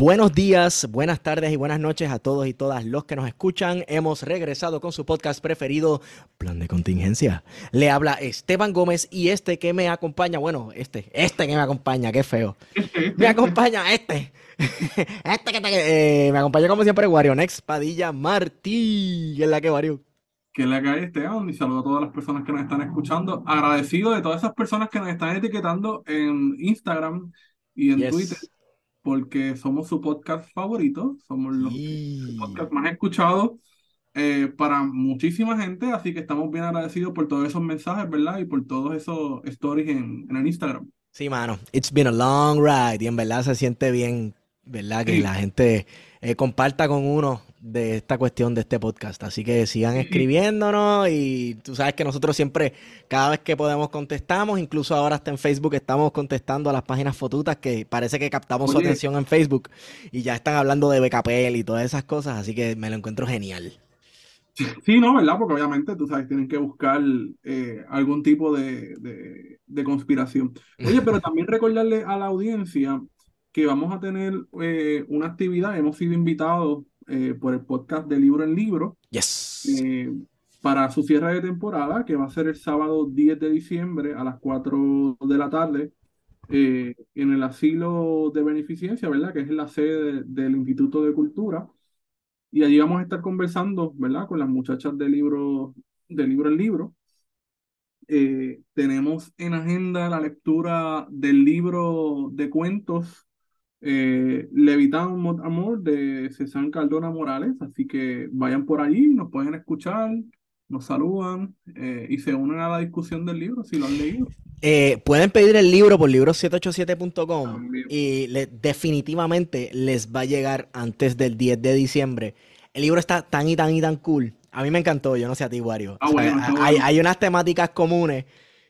Buenos días, buenas tardes y buenas noches a todos y todas los que nos escuchan. Hemos regresado con su podcast preferido, Plan de Contingencia. Le habla Esteban Gómez y este que me acompaña, bueno, este, este que me acompaña, qué feo. Me acompaña este. Este que te, eh, me acompaña como siempre, Next Padilla Martí. ¿Qué es la que Wario? Que es la que hay, Esteban, y saludo a todas las personas que nos están escuchando. Agradecido de todas esas personas que nos están etiquetando en Instagram y en Twitter porque somos su podcast favorito, somos los podcast más escuchados eh, para muchísima gente, así que estamos bien agradecidos por todos esos mensajes, ¿verdad? Y por todos esos stories en, en el Instagram. Sí, mano, it's been a long ride y en verdad se siente bien, ¿verdad? Que la gente eh, comparta con uno de esta cuestión de este podcast. Así que sigan escribiéndonos y tú sabes que nosotros siempre, cada vez que podemos, contestamos. Incluso ahora hasta en Facebook estamos contestando a las páginas fotutas que parece que captamos su atención en Facebook y ya están hablando de BKPL y todas esas cosas. Así que me lo encuentro genial. Sí, no, ¿verdad? Porque obviamente, tú sabes, tienen que buscar eh, algún tipo de, de conspiración. Oye, pero también recordarle a la audiencia que vamos a tener eh, una actividad. Hemos sido invitados eh, por el podcast de Libro en Libro yes. Eh, para su cierre de temporada, que va a ser el sábado 10 de diciembre a las 4 de la tarde en el asilo de beneficencia, ¿verdad? Que es la sede del Instituto de Cultura. Y allí vamos a estar conversando, ¿verdad? Con las muchachas de libro, de libro en libro. tenemos en agenda la lectura del libro de cuentos eh, Levitán Amor de César Cardona Morales, así que vayan por allí, nos pueden escuchar, nos saludan eh, y se unen a la discusión del libro si lo han leído. Eh, pueden pedir el libro por libro787.com y definitivamente les va a llegar antes del 10 de diciembre. El libro está tan y tan y tan cool. A mí me encantó, yo no sé a ti, Wario. Ah, hay, hay unas temáticas comunes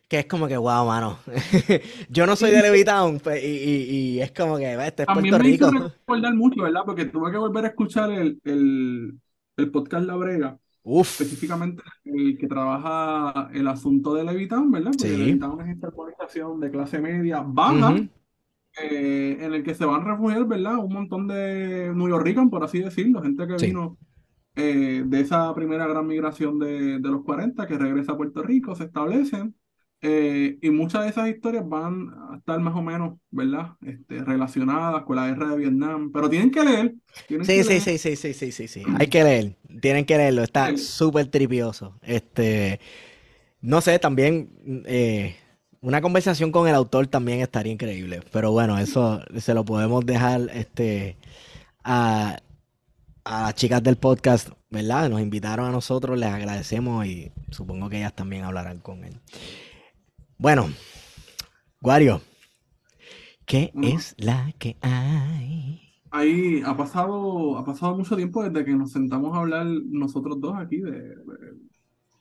que es como que, wow, mano. yo no soy de Levitown pues, y, y, es como que, este es Puerto Rico. Me recordar mucho, ¿verdad? Porque tuve que volver a escuchar el, el, el podcast La Brega. Uf. Específicamente el que trabaja el asunto de Levitown, ¿verdad? Porque sí. Levitown es esta organización de clase media baja. Eh, en el que se van a refugiar, ¿verdad? Un montón de New Yorkers, por así decirlo, gente que vino eh, de esa primera gran migración de, de los 40, que regresa a Puerto Rico, se establecen, eh, y muchas de esas historias van a estar más o menos, ¿verdad? Este, relacionadas con la guerra de Vietnam, pero tienen que leer. Tienen sí, que sí, leer. sí, sí, sí, sí, sí, sí, Hay que leer, tienen que leerlo, está súper tripioso. Este, no sé, también eh, una conversación con el autor también estaría increíble, pero bueno, eso se lo podemos dejar este, a, a las chicas del podcast, ¿verdad? Nos invitaron a nosotros, les agradecemos y supongo que ellas también hablarán con él. Bueno, Wario, ¿qué es la que hay? Ahí ha pasado, ha pasado mucho tiempo desde que nos sentamos a hablar nosotros dos aquí de,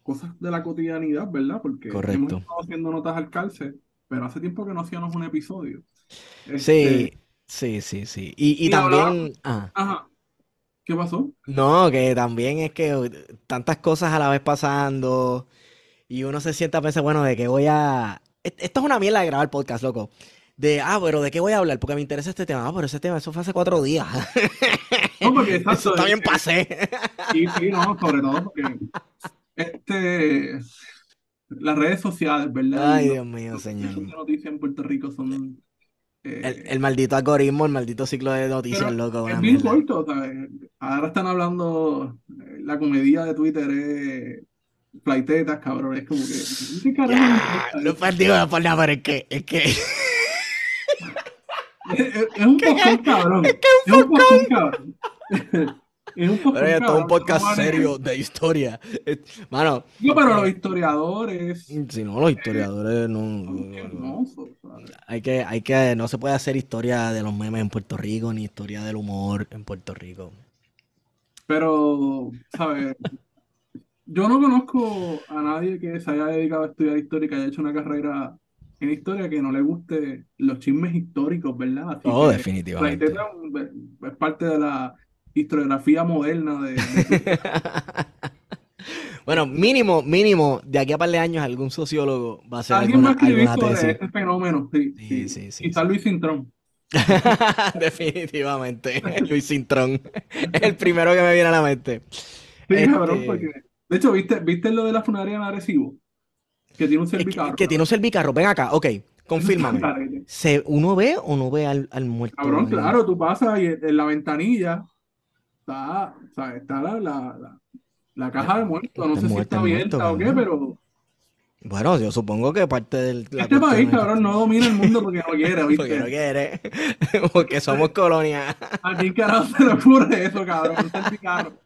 cosas de la cotidianidad, ¿verdad? Porque hemos estado haciendo notas al calce, pero hace tiempo que no hacíamos un episodio. sí, este, sí, sí, sí. Y, también... Ah. Ajá. ¿Qué pasó? No, que también es que tantas cosas a la vez pasando y uno se sienta a pensar, bueno, de qué voy a... E-, esto es una mierda de grabar podcast, loco. De, ah, pero ¿de qué voy a hablar? Porque me interesa este tema. Ah, pero ese tema, eso fue hace cuatro días. No, porque eso también pasé. Sí, sí, no, sobre todo porque este, las redes sociales, ¿verdad? Ay, Dios mío, señor. Las noticias en Puerto Rico son... Eh, el, maldito algoritmo, el maldito ciclo de noticias, loco. Es bien corto, ¿sabes? Ahora están hablando, eh, la comedia de Twitter es Flaitetas, cabrón. Es como que. ¿Qué ya, no partido de pero es que. Es que. es, un poco cabrón. Es que es un poco cabrón. Es un poco Pero esto es un podcast serio de historia. Mano. No, pero los historiadores. Si no, los historiadores no. hay que, hay que, no se puede hacer historia de los memes en Puerto Rico, ni historia del humor en Puerto Rico. Pero, ¿sabes? Yo no conozco a nadie que se haya dedicado a estudiar historia y que haya hecho una carrera en historia que no le guste los chismes históricos, ¿verdad? oh, definitivamente. es parte de la historiografía moderna de... bueno, mínimo, mínimo, de aquí a par de años algún sociólogo va a hacer Alguien alguna, va a escribir sobre este fenómeno, sí. sí, sí, sí Quizás Luis Cintrón. Definitivamente, Luis Cintrón. El primero que me viene a la mente. Sí, cabrón, este porque... De hecho, ¿viste, ¿viste lo de la funeraria en Arecibo? Que tiene un servicarro. Que, tiene un servicarro. Ven acá, ok, confírmame. ¿Se, ¿Uno ve o no ve al, al muerto? Cabrón, claro, tú pasas y en la ventanilla está, o sea, está la, la, la, caja de muerto. No sé si está abierta o qué, pero bueno, yo supongo que parte del. Este país, cabrón, no domina el mundo porque no quiere, ¿viste? Porque no quiere. porque somos colonia. ¿A quién carajo se le ocurre eso, cabrón?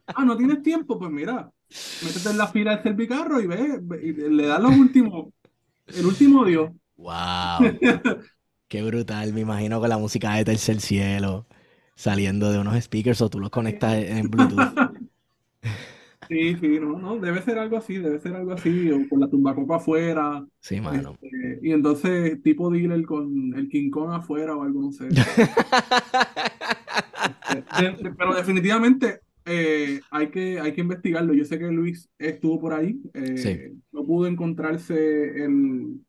Ah, ¿no tienes tiempo? Pues mira, métete en la fila del servicarro y ve, y le das los últimos. El último Dios. ¡Wow! Qué brutal, me imagino con la música de Tercer Cielo saliendo de unos speakers o tú los conectas en Bluetooth. Sí, sí, no, no, debe ser algo así, debe ser algo así, o con la tumbacopa afuera. Sí, mano. Este, y entonces, tipo dealer con el King Kong afuera o algo, no sé. Este, pero definitivamente eh, hay que, hay que investigarlo. Yo sé que Luis estuvo por ahí, eh, no pudo encontrarse el,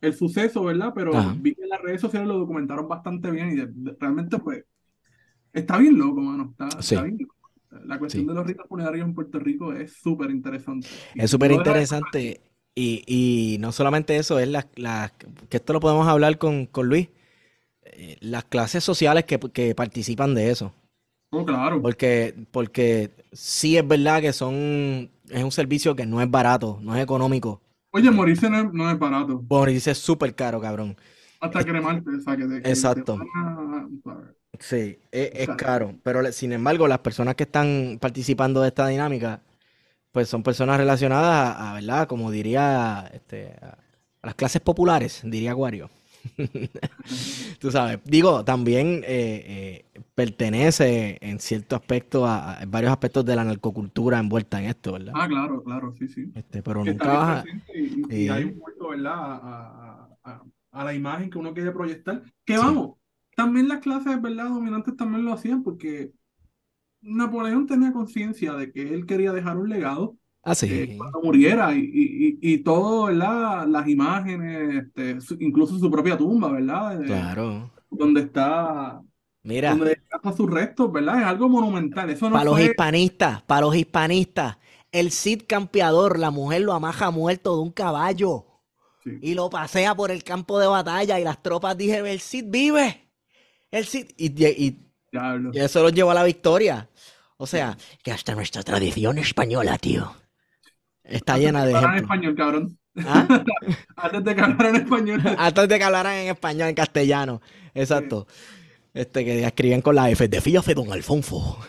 el suceso, ¿verdad? Pero vi que las redes sociales lo documentaron bastante bien y realmente, pues, está bien loco, mano. Está, está bien loco. La cuestión de los ritos funerarios en Puerto Rico es súper interesante. Es súper interesante. Y, y, no solamente eso, es la, la, que esto lo podemos hablar con, con Luis, eh, las clases sociales que, que, participan de eso. Oh, claro. Porque, porque sí es verdad que son, es un servicio que no es barato, no es económico. Oye, morirse no es, no es barato. Morirse es súper caro, cabrón. Hasta cremarte, o sea, que Exacto. Sí, e, es, caro, pero sin embargo las personas que están participando de esta dinámica, pues son personas relacionadas a, ¿verdad? Como diría, este, a, las clases populares, diría Aguario. Tú sabes, digo, también eh, eh, pertenece en cierto aspecto a, varios aspectos de la narcocultura envuelta en esto, ¿verdad? Ah, claro, claro, sí, sí. Este, pero nunca baja. Y, hay un puesto, ¿verdad? A, a, la imagen que uno quiere proyectar. Que vamos, también las clases, ¿verdad? Dominantes también lo hacían porque Napoleón tenía conciencia de que él quería dejar un legado. Ah, sí. Eh, cuando muriera y, y, y, todo, ¿verdad? Las imágenes, este, incluso su propia tumba, ¿verdad? claro. Donde está Mira. Donde sus restos, ¿verdad? Es algo monumental. Eso no para los hispanistas, para los hispanistas, el Cid campeador, la mujer lo amaja muerto de un caballo y lo pasea por el campo de batalla y las tropas dijeron, el Cid vive. El y, eso lo llevó a la victoria. O sea, que hasta nuestra tradición española, tío. Está llena de. en español, cabrón. ¿Ah? Antes de que hablaran en español. Antes de que hablaran en español, en castellano. Exacto. Este, que escriben con la F de Fíjate, don Alfonso.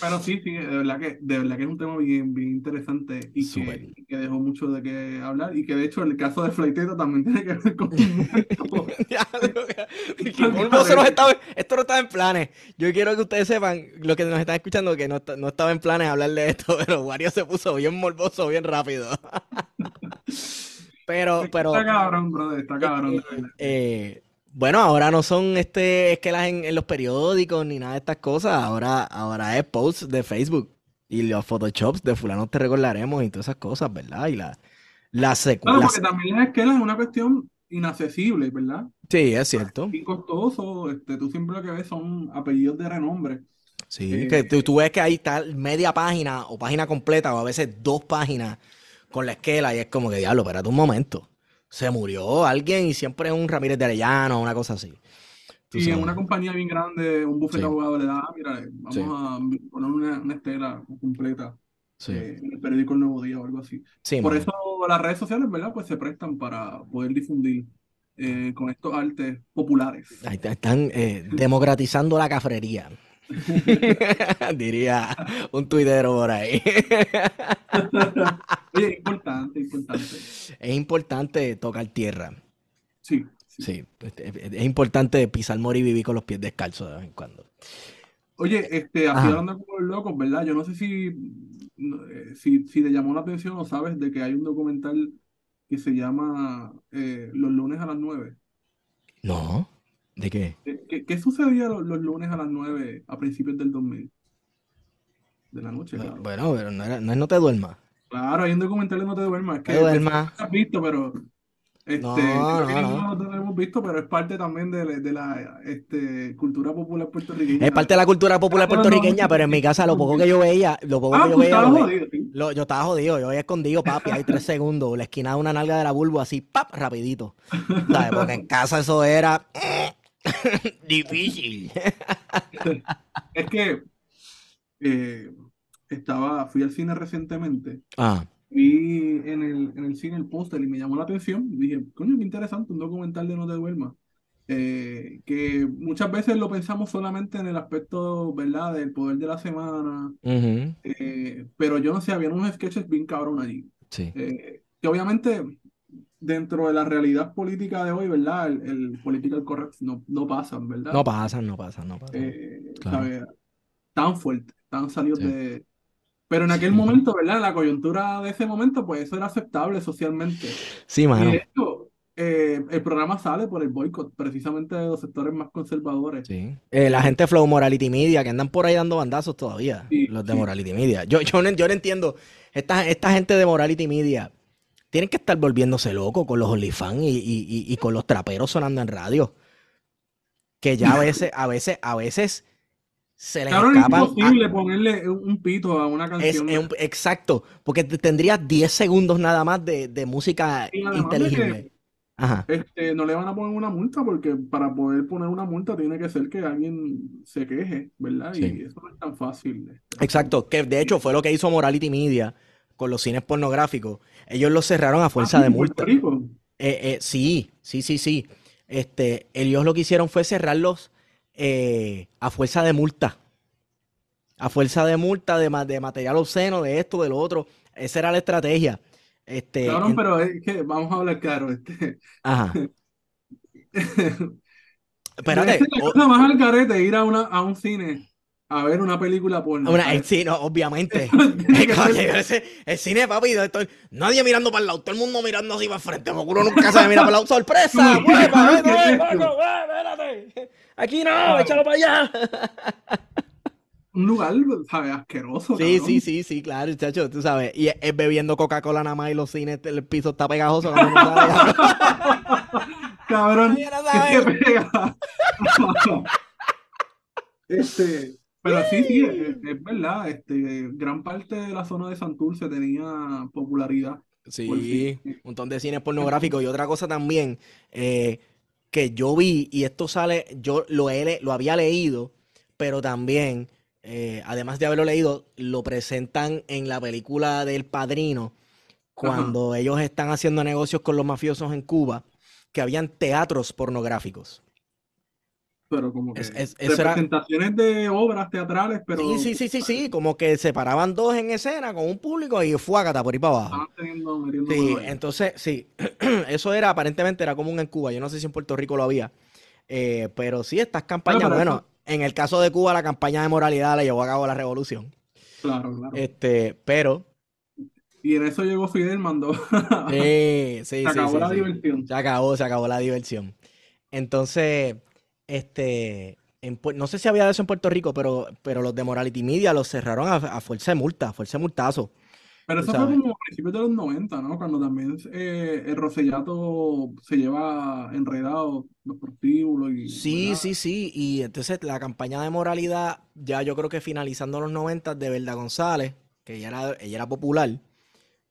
Pero sí, sí, de verdad que, de verdad que es un tema bien, bien interesante y que, que, dejó mucho de qué hablar. Y que de hecho el caso de Fleiteta también tiene que ver con esto no estaba en planes. Yo quiero que ustedes sepan, lo que nos están escuchando, que no, no estaba en planes hablar de esto, pero Wario se puso bien morboso, bien rápido. pero, pero. Está cabrón, brother, está cabrón. Eh, bueno, ahora no son este esquelas en, en los periódicos ni nada de estas cosas. Ahora, ahora es posts de Facebook y los photoshops de fulano te recordaremos y todas esas cosas, ¿verdad? Y la, la secuela. Claro, porque también las esquelas es una cuestión inaccesible, ¿verdad? Sí, es cierto. Y costoso, este, tú siempre lo que ves son apellidos de renombre. Sí, eh, que tú, tú, ves que ahí está media página o página completa o a veces dos páginas con la esquela y es como que, diablo, espérate un momento se murió alguien y siempre es un Ramírez de Arellano, una cosa así. y en una compañía bien grande, un bufete de abogados le da, ah, mira, vamos a poner una, estela completa eh, en el periódico El Nuevo Día o algo así. Por eso las redes sociales, ¿verdad? Pues se prestan para poder difundir eh, con estos artes populares. Ahí están eh, democratizando la cafrería. Diría un tuitero por ahí. Oye, es importante, importante. Es importante tocar tierra. Sí. Sí, es importante pisar mori y vivir con los pies descalzos de vez en cuando. Oye, este, así hablando como los locos, ¿verdad? Yo no sé si, eh, si, si te llamó la atención o sabes de que hay un documental que se llama eh, Los lunes a las 9. No. ¿De qué? ¿Qué, qué sucedía los, lunes a las 9 a principios del 2000? De la noche, claro. Bueno, pero no, era, no es No te duermas. Claro, hay un documental de No te duermas. Es que, no te duermas. has visto, pero... Este, no, no, no. hemos visto, pero es parte también de, la- de la este, cultura popular puertorriqueña. Es parte de la cultura popular puertorriqueña, pero en mi casa lo poco que yo veía, lo poco Ah, que yo tú veía, lo ve- jodido, sí. lo- yo estaba jodido, yo había escondido, papi, hay tres segundos, la esquina de una nalga de la bulbo así, pap, rapidito. ¿Sabes? Porque en casa eso era difícil. Es que eh, estaba, fui al cine recientemente, Ah, vi en el, en el cine el póster y me llamó la atención. Dije, coño, qué interesante, un documental de No te duermas. Eh, que muchas veces lo pensamos solamente en el aspecto, ¿verdad?, del poder de la semana. ujú, eh, pero yo no sé, había unos sketches bien cabrón allí. sí. Eh, que obviamente dentro de la realidad política de hoy, ¿verdad? El, el political correct no, no pasan, ¿verdad? No pasan, no pasan, no pasan. Eh, Claro. ¿sabes? Tan fuerte, tan salidos Sí. de... Pero en aquel Sí. momento, ¿verdad? En la coyuntura de ese momento, pues eso era aceptable socialmente. Sí, Y mano. de hecho, eh, el programa sale por el boicot, precisamente de los sectores más conservadores. Sí. Eh, la gente Flow Morality Media que andan por ahí dando bandazos todavía. Sí, los de. Morality Media. Yo, yo, no, yo no entiendo. Esta, esta gente de Morality Media tienen que estar volviéndose locos con los OnlyFans y, y, y, y con los traperos sonando en radio. Que ya a veces, a veces, a veces se les Cabrón, es imposible ponerle un, pito a una canción. es un- exacto, porque te- tendrías 10 segundos nada más de, de música que Ajá. este, no le van a poner una multa porque para poder poner una multa tiene que ser que alguien se queje, ¿verdad? Sí. Y eso no es tan fácil. este. Exacto, que de hecho fue lo que hizo Morality Media con los cines pornográficos. Ellos los cerraron a Ah, fuerza sí, de multa. Eh, eh, sí, sí, sí, sí. Este, ellos lo que hicieron fue cerrarlos eh, a fuerza de multa. A fuerza de multa, de, de material obsceno, de esto, de lo otro. Esa era la estrategia. Este, en- pero es que vamos a hablar claro. Este, ajá. Espérate. Es la o- cosa más al garete ir a, una, a un cine a ver una película porno. una- ¿sabes? sí, no, obviamente. El cine, papi, esto- nadie mirando para el lado, todo el mundo mirando así para el frente, uno nunca se mira para el lado. ¡Sorpresa! ¡Hueva, espérate! Aquí no, échalo para allá. Un lugar, ¿sabes? Asqueroso, Sí, cabrón. sí, sí, sí, claro, chacho, tú sabes. Y es, bebiendo Coca-Cola nada más y los cines, el piso está pegajoso. Cabrón, no ¿qué sabes. te pega? Este, pero sí, sí, es, es verdad. Este, gran parte de la zona de Santurce tenía popularidad. Sí, sí. un montón de cines pornográficos. Y otra cosa también eh, que yo vi, y esto sale, yo lo, he le- lo había leído, pero también, eh, además de haberlo leído, lo presentan en la película del Padrino, cuando ellos están haciendo negocios con los mafiosos en Cuba, que habían teatros pornográficos. Pero como que Es- es- eso era- representaciones de obras teatrales, pero Sí, sí, sí, sí, sí, como que se paraban dos en escena con un público y fuágata por ahí para abajo. teniendo, Sí, entonces, sí, eso era, aparentemente era común en Cuba, yo no sé si en Puerto Rico lo había, Eh, pero sí, estas campañas, bueno, eso- en el caso de Cuba la campaña de moralidad la llevó a cabo la revolución, Claro, claro. este, pero, Y en eso llegó Fidel, mandó. sí, sí, Se acabó sí, la diversión. Se acabó, se acabó la diversión. Entonces, este, en no sé si había eso en Puerto Rico, pero, pero los de Morality Media los cerraron a, a fuerza de multa, a fuerza de multazo. Pero eso fue sabes. como a principios de los 90, ¿no? Cuando también eh, el Rosellato se lleva enredado los prostíbulos y... Sí, ¿verdad? sí, sí. Y entonces la campaña de moralidad, ya yo creo que finalizando los 90 de Verda González, que ella era, ella era popular,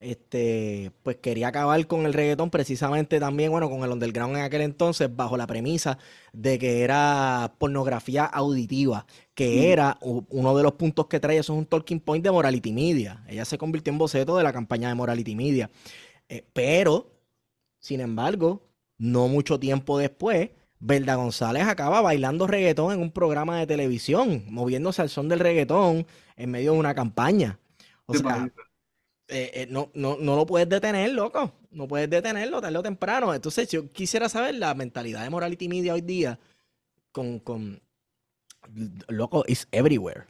este, pues quería acabar con el reggaetón precisamente también, bueno, con el underground en aquel entonces, bajo la premisa de que era pornografía auditiva, que Mm. era uno de los puntos que trae, eso es un talking point de Morality Media. Ella se convirtió en boceto de la campaña de Morality Media. Eh, pero, sin embargo, no mucho tiempo después, Verda González acaba bailando reggaetón en un programa de televisión, moviéndose al son del reggaetón en medio de una campaña. O ¿Te sea? Eh, eh, no, no, no lo puedes detener, loco. No puedes detenerlo tarde o temprano. Entonces, yo quisiera saber la mentalidad de Morality Media hoy día con, con loco, is everywhere.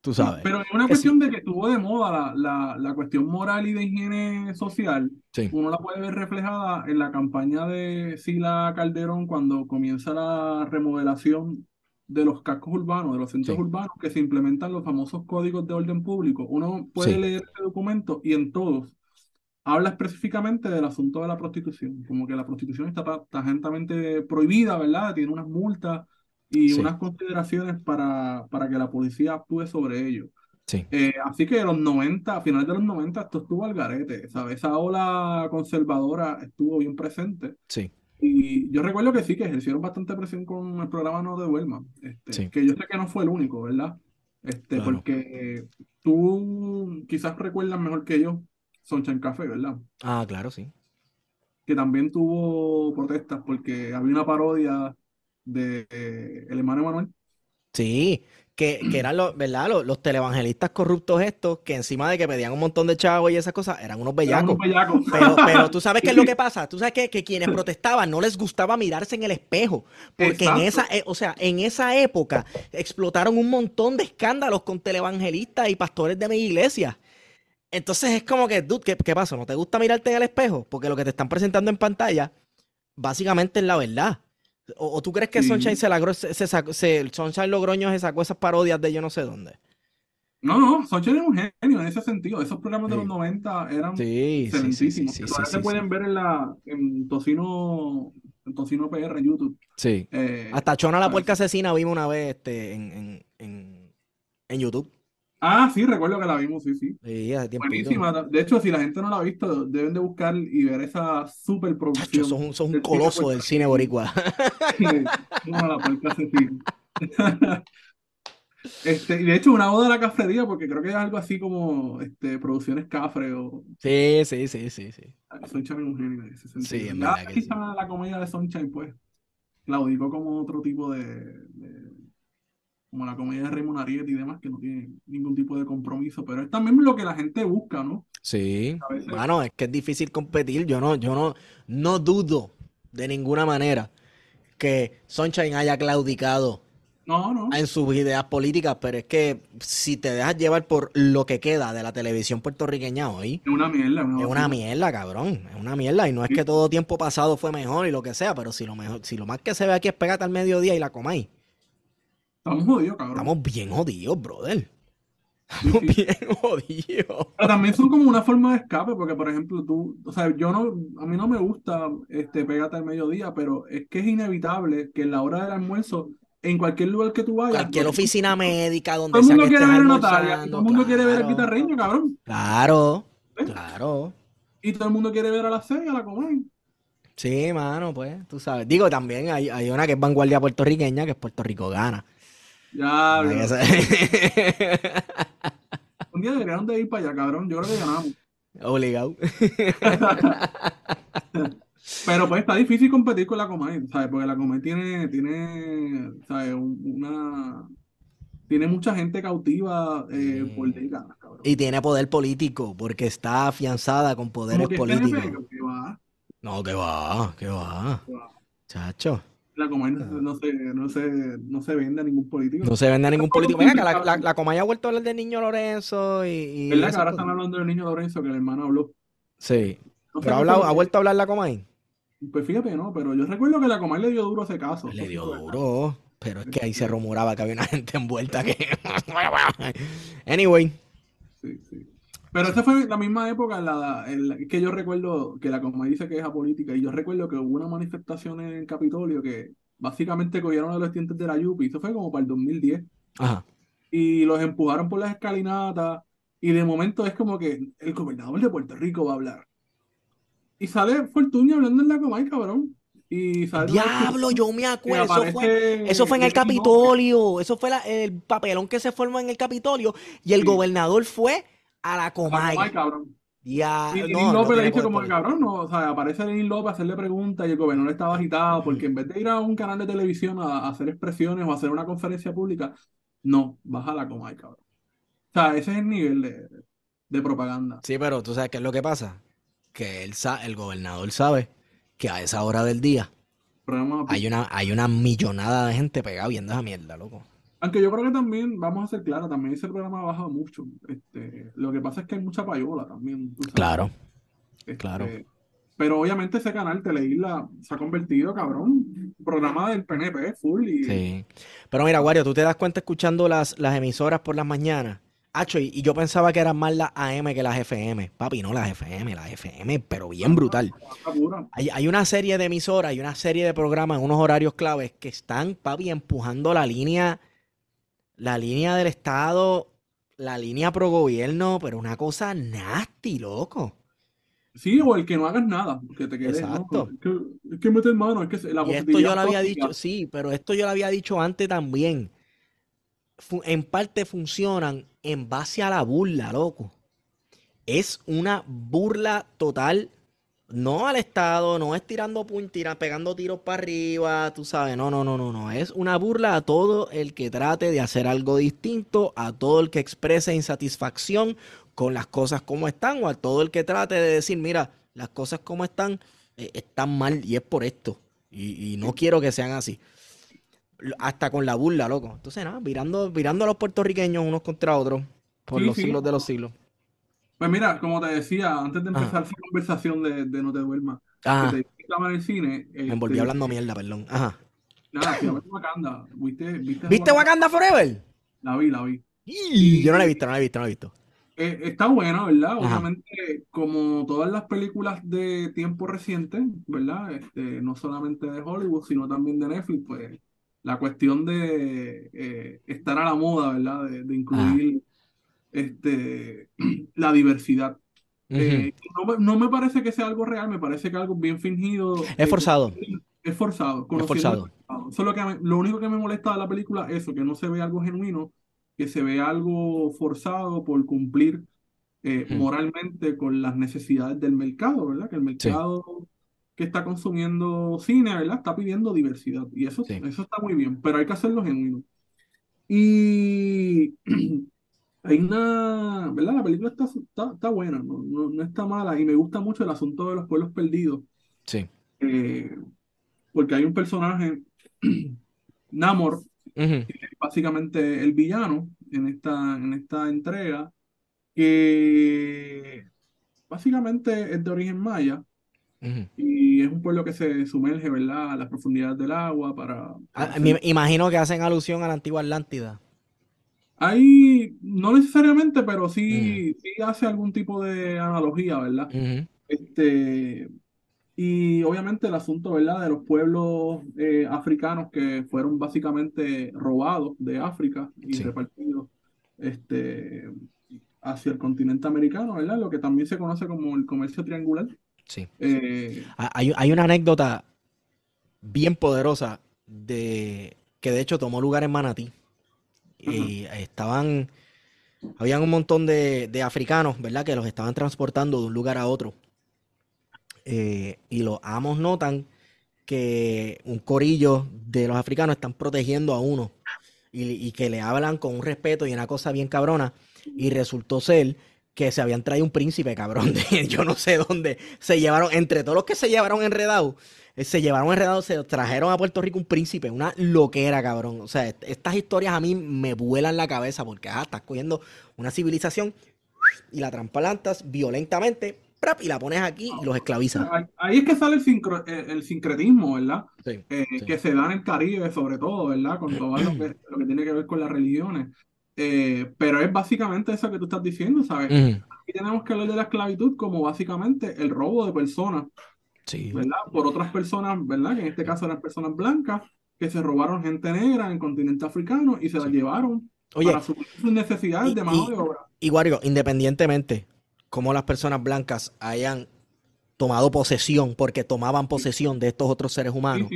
Tú sabes. Pero es una sí. cuestión de que estuvo de moda la, la, la cuestión moral y de higiene social. Sí. Uno la puede ver reflejada en la campaña de Sila Calderón cuando comienza la remodelación de los cascos urbanos, de los centros Sí. urbanos, que se implementan los famosos códigos de orden público. Uno puede Sí. leer ese documento y en todos habla específicamente del asunto de la prostitución, como que la prostitución está tangentamente prohibida, ¿verdad? Tiene unas multas y unas consideraciones para, para que la policía actúe sobre ello. Sí. Eh, así que los 90, a finales de los 90, esto estuvo al garete, ¿sabes? Esa ola conservadora estuvo bien presente. Sí. Y yo recuerdo que sí, que ejercieron bastante presión con el programa No Devuelvan. Este, Que yo sé que no fue el único, ¿verdad? Este, Porque tú quizás recuerdas mejor que yo Sunshine Café, ¿verdad? Ah, claro, sí. Que también tuvo protestas porque había una parodia de eh, el hermano Manuel. Sí, que, eran los, ¿verdad? Los, televangelistas corruptos estos, que encima de que pedían un montón de chavos y esas cosas, eran unos bellacos. Pero, tú sabes qué es lo que pasa. Tú sabes que, que, quienes protestaban no les gustaba mirarse en el espejo. Porque en esa, e, o sea, en esa época explotaron un montón de escándalos con televangelistas y pastores de mi iglesia. Entonces es como que, dude, ¿qué, ¿qué pasa? ¿No te gusta mirarte en el espejo? Porque lo que te están presentando en pantalla, básicamente es la verdad. ¿O, tú crees que Sunshine se, logró, se, se, Sunshine Logroño se sacó esas parodias de yo no sé dónde? No, no, Sunshine es un genio en ese sentido. Esos programas de los 90 eran sí, excelentísimos. Sí, sí, se pueden ver en la en Tocino, en Tocino PR en YouTube. Sí. Eh, Hasta Chona la puerca asesina vimos una vez este, en, en, en, en YouTube. Ah, sí, recuerdo que la vimos, sí, sí. Sí, hace tiempo. Buenísima. De hecho, si la gente no la ha visto, deben de buscar y ver esa super producción. Son, son un coloso del cine boricua. no, la Este, y de hecho, una oda a la cafrería, porque creo que es algo así como este, producciones cafre o. Sí, sí, sí, sí, sí. Sunshine es un genio en ese sentido. Sí, en verdad que sí. la comedia de Sunshine, pues, claudicó como otro tipo de como la comedia de Raymond Ariete y demás, que no tiene ningún tipo de compromiso, pero es también lo que la gente busca, ¿no? Sí, bueno, es que es difícil competir, yo no, yo no, no dudo de ninguna manera que Sunshine haya claudicado no, no. en sus ideas políticas, pero es que si te dejas llevar por lo que queda de la televisión puertorriqueña hoy, es una mierda. es una mierda, cabrón. Es una mierda. Y no es que todo tiempo pasado fue mejor y lo que sea, pero si lo mejor, si lo más que se ve aquí es pegarte al mediodía y la comáis. Estamos jodidos, cabrón. Estamos bien jodidos, brother. Estamos bien jodidos. Pero también son como una forma de escape, porque por ejemplo, tú, o sea, yo no, a mí no me gusta este pégate al mediodía, pero es que es inevitable que en la hora del almuerzo, en cualquier lugar que tú vayas. Cualquier oficina médica, donde Todo el mundo quiere ver a Natalia, todo el mundo quiere ver a guitarreño, cabrón. Claro, claro. Y todo el mundo quiere ver a la C, a la Comen. Sí, mano, pues, tú sabes. Digo, también hay, hay una que es vanguardia puertorriqueña, que es Puerto Rico Gana. Ya, Un día deberían de ir para allá, cabrón. Yo creo que ganamos. Obligado. Pero pues está difícil competir con la Comay, ¿sabes? Porque la Comay tiene, tiene, ¿sabes? Una... Tiene mucha gente cautiva eh, por décadas, cabrón. Y tiene poder político, porque está afianzada con poderes políticos. No, que va, que va. Chacho la Comay no, se, no, se, no se vende a ningún político. No se vende a ningún político. Venga, que la, la, la Comay ha vuelto a hablar del niño Lorenzo y. y ¿Verdad que ahora están hablando del niño Lorenzo que el hermano habló? Sí. pero ha, hablado, ha vuelto a hablar la Comay. Pues fíjate, no, pero yo recuerdo que la Comay le dio duro ese caso. Le dio duro, pero es que ahí se rumoraba que había una gente envuelta que. anyway. Sí, sí. Pero esa fue la misma época en la, que yo recuerdo que la Comay dice que es apolítica y yo recuerdo que hubo una manifestación en el Capitolio que básicamente cogieron a los estudiantes de la Yupi, eso fue como para el 2010. Ajá. Y los empujaron por las escalinatas y de momento es como que el gobernador de Puerto Rico va a hablar. Y sale Fortuño hablando en la Comay, cabrón. Y sale Diablo, yo me acuerdo. Eso fue, eso fue en el Capitolio. Eso fue el papelón que se formó en el Capitolio. Y el gobernador fue a la Comay. cabrón. Ya, y no, López le dice como que cabrón, no, o sea, aparece Lenín López a hacerle preguntas y el gobernador estaba agitado porque en vez de ir a un canal de televisión a, hacer expresiones o a hacer una conferencia pública, no, baja la Comay, cabrón. O sea, ese es el nivel de, de propaganda. Sí, pero tú sabes qué es lo que pasa, que él el gobernador sabe que a esa hora del día hay una, hay una millonada de gente pegada viendo esa mierda, loco. Aunque yo creo que también, vamos a ser claros, también ese programa ha bajado mucho. Este, lo que pasa es que hay mucha payola también. Claro. Este, claro. Pero obviamente ese canal Teleisla se ha convertido, cabrón, programa del PNP full. Y... Sí. Pero mira, Wario, tú te das cuenta escuchando las, las emisoras por las mañanas. Hacho, y, yo pensaba que eran más las AM que las FM. Papi, no las FM, las FM, pero bien brutal. Hay, una serie de emisoras, hay una serie de programas en unos horarios claves que están, papi, empujando la línea, la línea del Estado, la línea pro gobierno, pero una cosa nasty, loco. Sí, o el que no hagas nada, que te quedes. Exacto. Es, que, es que meter mano, es que la y esto yo lo había dicho, sí, pero esto yo lo había dicho antes también. en parte funcionan en base a la burla, loco. Es una burla total. No al Estado, no es tirando puntiras, pegando tiros para arriba, tú sabes. No, no, no, no, no. Es una burla a todo el que trate de hacer algo distinto, a todo el que exprese insatisfacción con las cosas como están, o a todo el que trate de decir, mira, las cosas como están, eh, están mal y es por esto. Y, y no quiero que sean así hasta con la burla, loco. Entonces, nada, virando, virando a los puertorriqueños unos contra otros por los siglos de los siglos. Pues mira, como te decía, antes de empezar la conversación de, de, No te duermas, que te estaba en el cine. Me envolví este, hablando mierda, perdón. Ajá. Nada, si Wakanda. ¿Viste, viste, ¿Viste Wakanda Forever? La vi, la vi. Y, yo no la he visto, no la he visto, no la he visto. Eh, está buena, ¿verdad? Obviamente, como todas las películas de tiempo reciente, ¿verdad? Este, no solamente de Hollywood, sino también de Netflix, pues la cuestión de eh, estar a la moda, ¿verdad? De, incluir este, la diversidad. Eh, no, me parece que sea algo real, me parece que algo bien fingido. Es forzado. Es forzado. Es forzado. Solo que lo único que me molesta de la película es eso, que no se ve algo genuino, que se ve algo forzado por cumplir eh, moralmente con las necesidades del mercado, ¿verdad? Que el mercado que está consumiendo cine, ¿verdad? Está pidiendo diversidad. Y eso, eso está muy bien, pero hay que hacerlo genuino. Y hay una, ¿verdad? La película está, está, buena, ¿no? No, está mala. Y me gusta mucho el asunto de los pueblos perdidos. Sí. Eh, porque hay un personaje, Namor, básicamente el villano en esta, en esta entrega, que básicamente es de origen maya y es un pueblo que se sumerge, ¿verdad?, a las profundidades del agua para... Ah, me imagino que hacen alusión a la antigua Atlántida. Ahí, no necesariamente, pero sí, sí hace algún tipo de analogía, ¿verdad? Este, y obviamente el asunto, ¿verdad?, de los pueblos eh, africanos que fueron básicamente robados de África y repartidos este, hacia el continente americano, ¿verdad? Lo que también se conoce como el comercio triangular. Sí. Eh, hay, una anécdota bien poderosa de que de hecho tomó lugar en Manatí. Y estaban, habían un montón de, africanos, ¿verdad? Que los estaban transportando de un lugar a otro. Eh, y los amos notan que un corillo de los africanos están protegiendo a uno y, y, que le hablan con un respeto y una cosa bien cabrona. Y resultó ser que se habían traído un príncipe, cabrón. De, yo no sé dónde. Se llevaron, entre todos los que se llevaron enredados, eh, se llevaron enredados, se trajeron a Puerto Rico un príncipe, una loquera, cabrón. O sea, estas historias a mí me vuelan la cabeza porque ah, estás cogiendo una civilización y la trasplantas violentamente y la pones aquí y los esclavizas. Ahí es que sale el, eh, el sincretismo, ¿verdad? Eh, que se da en el Caribe, sobre todo, ¿verdad? Con todo lo que, lo que tiene que ver con las religiones. Eh, pero es básicamente eso que tú estás diciendo, ¿sabes? Aquí tenemos que hablar de la esclavitud como básicamente el robo de personas, sí. ¿verdad? Por otras personas, ¿verdad? Que en este caso eran personas blancas que se robaron gente negra en el continente africano y se la llevaron para sus necesidades de mano de obra. Y Wario, independientemente como las personas blancas hayan tomado posesión, porque tomaban posesión de estos otros seres humanos.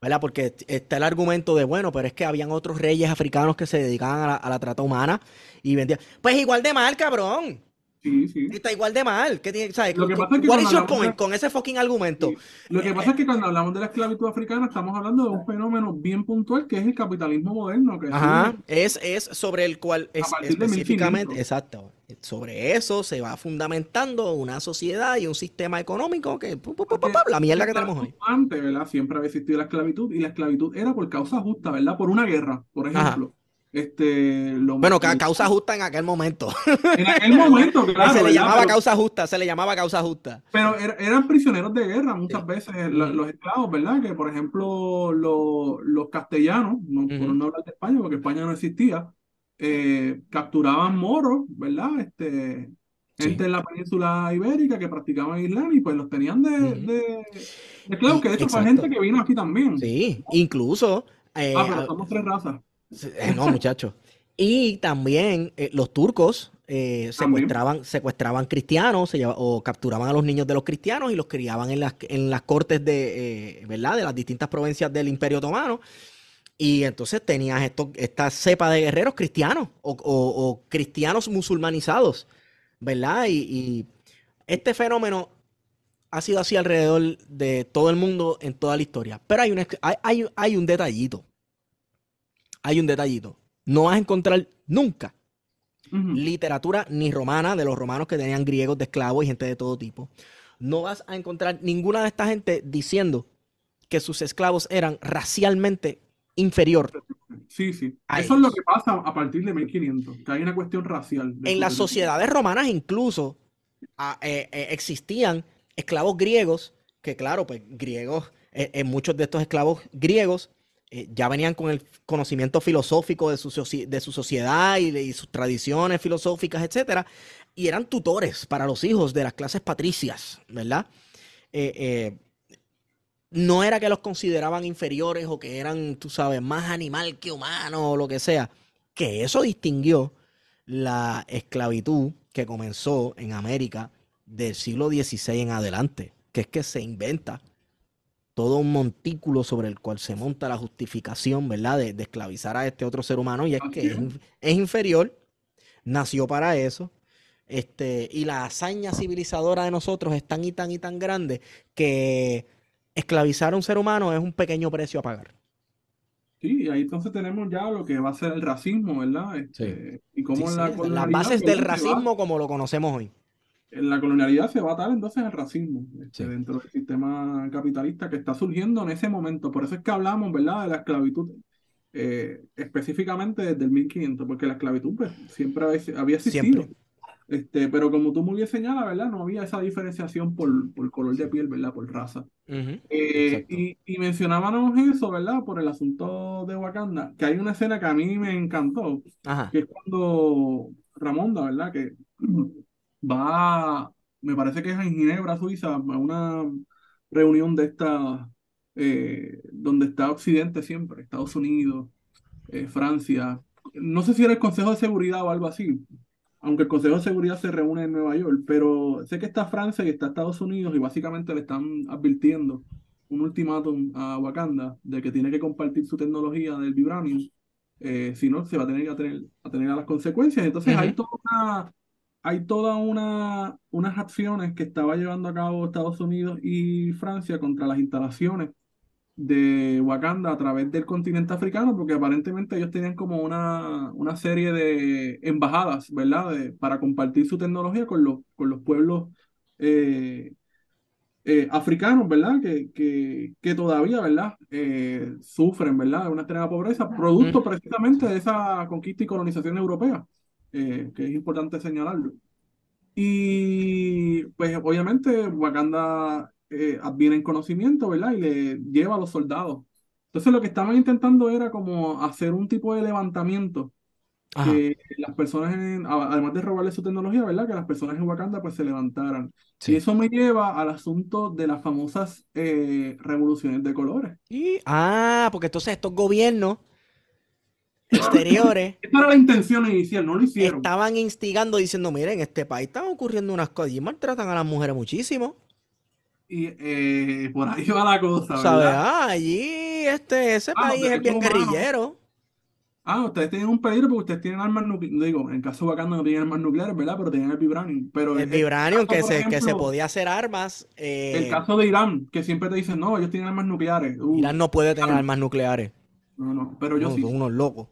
¿verdad? Porque está el argumento de, bueno, pero es que habían otros reyes africanos que se dedicaban a la, trata humana y vendían. Pues igual de mal, cabrón. Sí, sí. Está igual de mal. ¿Qué tiene, ¿sabes? Lo que pasa es que con ese fucking argumento? Lo que eh, pasa es que cuando hablamos de la esclavitud africana estamos hablando de un fenómeno bien puntual que es el capitalismo moderno. Que Ajá, es, es sobre el cual es, específicamente, exacto, sobre eso se va fundamentando una sociedad y un sistema económico que la mierda que tenemos hoy. Antes, ¿verdad? Siempre había existido la esclavitud y la esclavitud era por causa justa, ¿verdad? Por una guerra, por ejemplo. Este, bueno, causa justa en aquel momento. En aquel momento, claro. Se le llamaba causa justa, se le llamaba causa justa. Pero er, eran prisioneros de guerra muchas veces los, esclavos, ¿verdad? Que por ejemplo los, castellanos, no, por no hablar de España, porque España no existía, eh, capturaban moros, ¿verdad? Este, gente en la península ibérica que practicaban Islam y pues los tenían de, de, esclavos, que de hecho fue gente que vino aquí también. Sí, incluso... Eh, ah, pero somos tres razas. Eh, no, muchachos. y también los turcos secuestraban, secuestraban cristianos o capturaban a los niños de los cristianos y los criaban en las, en las cortes de, ¿verdad? de las distintas provincias del Imperio Otomano. Y entonces tenías esto, esta cepa de guerreros cristianos o, cristianos musulmanizados, ¿verdad? Y, este fenómeno ha sido así alrededor de todo el mundo en toda la historia. Pero hay un, hay, hay, un detallito. Hay un detallito. No vas a encontrar nunca literatura ni romana de los romanos que tenían griegos de esclavos y gente de todo tipo. No vas a encontrar ninguna de esta gente diciendo que sus esclavos eran racialmente inferior. Sí, sí. Eso es lo que pasa a partir de 1500, que hay una cuestión racial. En las sociedades romanas incluso eh, eh, existían esclavos griegos, que claro, pues griegos, en eh, muchos de estos esclavos griegos ya venían con el conocimiento filosófico de su, de su sociedad y sus tradiciones filosóficas, etcétera, y eran tutores para los hijos de las clases patricias, ¿verdad? no era que los consideraban inferiores o que eran, tú sabes, más animal que humano o lo que sea, que eso distinguió la esclavitud que comenzó en América del siglo XVI en adelante, que es que se inventa todo un montículo sobre el cual se monta la justificación, ¿verdad?, de, esclavizar a este otro ser humano, y es que es, es, inferior, nació para eso, este, y la hazaña civilizadora de nosotros es tan y tan y tan grande que esclavizar a un ser humano es un pequeño precio a pagar. Sí, ahí entonces tenemos ya lo que va a ser el racismo, ¿verdad? Este, y cómo la las bases del racismo como lo conocemos hoy. En la colonialidad se va a dar entonces el racismo este, dentro del sistema capitalista que está surgiendo en ese momento. Por eso es que hablamos, ¿verdad?, de la esclavitud eh, específicamente desde el 1500, porque la esclavitud pues, siempre había existido. Este, pero como tú muy bien señalas, ¿verdad? No había esa diferenciación por, por color de piel, ¿verdad? Por raza. Eh, y, y, mencionábamos eso, ¿verdad? Por el asunto de Wakanda, que hay una escena que a mí me encantó, que es cuando Ramonda, ¿verdad? Que va, me parece que es en Ginebra, Suiza, a una reunión de esta, eh, donde está Occidente siempre, Estados Unidos, eh, Francia. No sé si era el Consejo de Seguridad o algo así, aunque el Consejo de Seguridad se reúne en Nueva York, pero sé que está Francia y está Estados Unidos y básicamente le están advirtiendo un ultimátum a Wakanda de que tiene que compartir su tecnología del vibranium, eh, si no se va a tener que tener, a tener las consecuencias. Entonces hay toda una, hay toda una, unas acciones que estaba llevando a cabo Estados Unidos y Francia contra las instalaciones de Wakanda a través del continente africano, porque aparentemente ellos tenían como una, una serie de embajadas, ¿verdad? para compartir su tecnología con los, con los pueblos eh, eh, africanos, ¿verdad? Que, que, que todavía, ¿verdad? Eh, sufren, ¿verdad? De una extrema pobreza, producto precisamente de esa conquista y colonización europea, que es importante señalarlo. Y pues obviamente Wakanda eh, advienen conocimiento, ¿verdad? Y le lleva a los soldados. Entonces lo que estaban intentando era como hacer un tipo de levantamiento que las personas, además de robarle su tecnología, ¿verdad? Que las personas en Wakanda pues se levantaran. Y eso me lleva al asunto de las famosas eh, revoluciones de colores. Y, ah, porque entonces estos gobiernos exteriores. Esta era la intención inicial, no lo hicieron. Estaban instigando diciendo, miren, en este país están ocurriendo unas cosas y maltratan a las mujeres muchísimo. Y eh, por ahí va la cosa. ¿Sabes? Ah, allí este, ese ah, país es bien guerrillero. Ah, ustedes tienen un peligro porque ustedes tienen armas nucleares. Digo, en el caso de Wakanda no tienen armas nucleares, ¿verdad? Pero tienen el vibranium. Pero el vibranium, que, se, que se podía hacer armas. Eh... El caso de Irán, que siempre te dicen, no, ellos tienen armas nucleares. Uh, Irán no puede tener armas nucleares. No, no, pero yo sí. Son unos locos.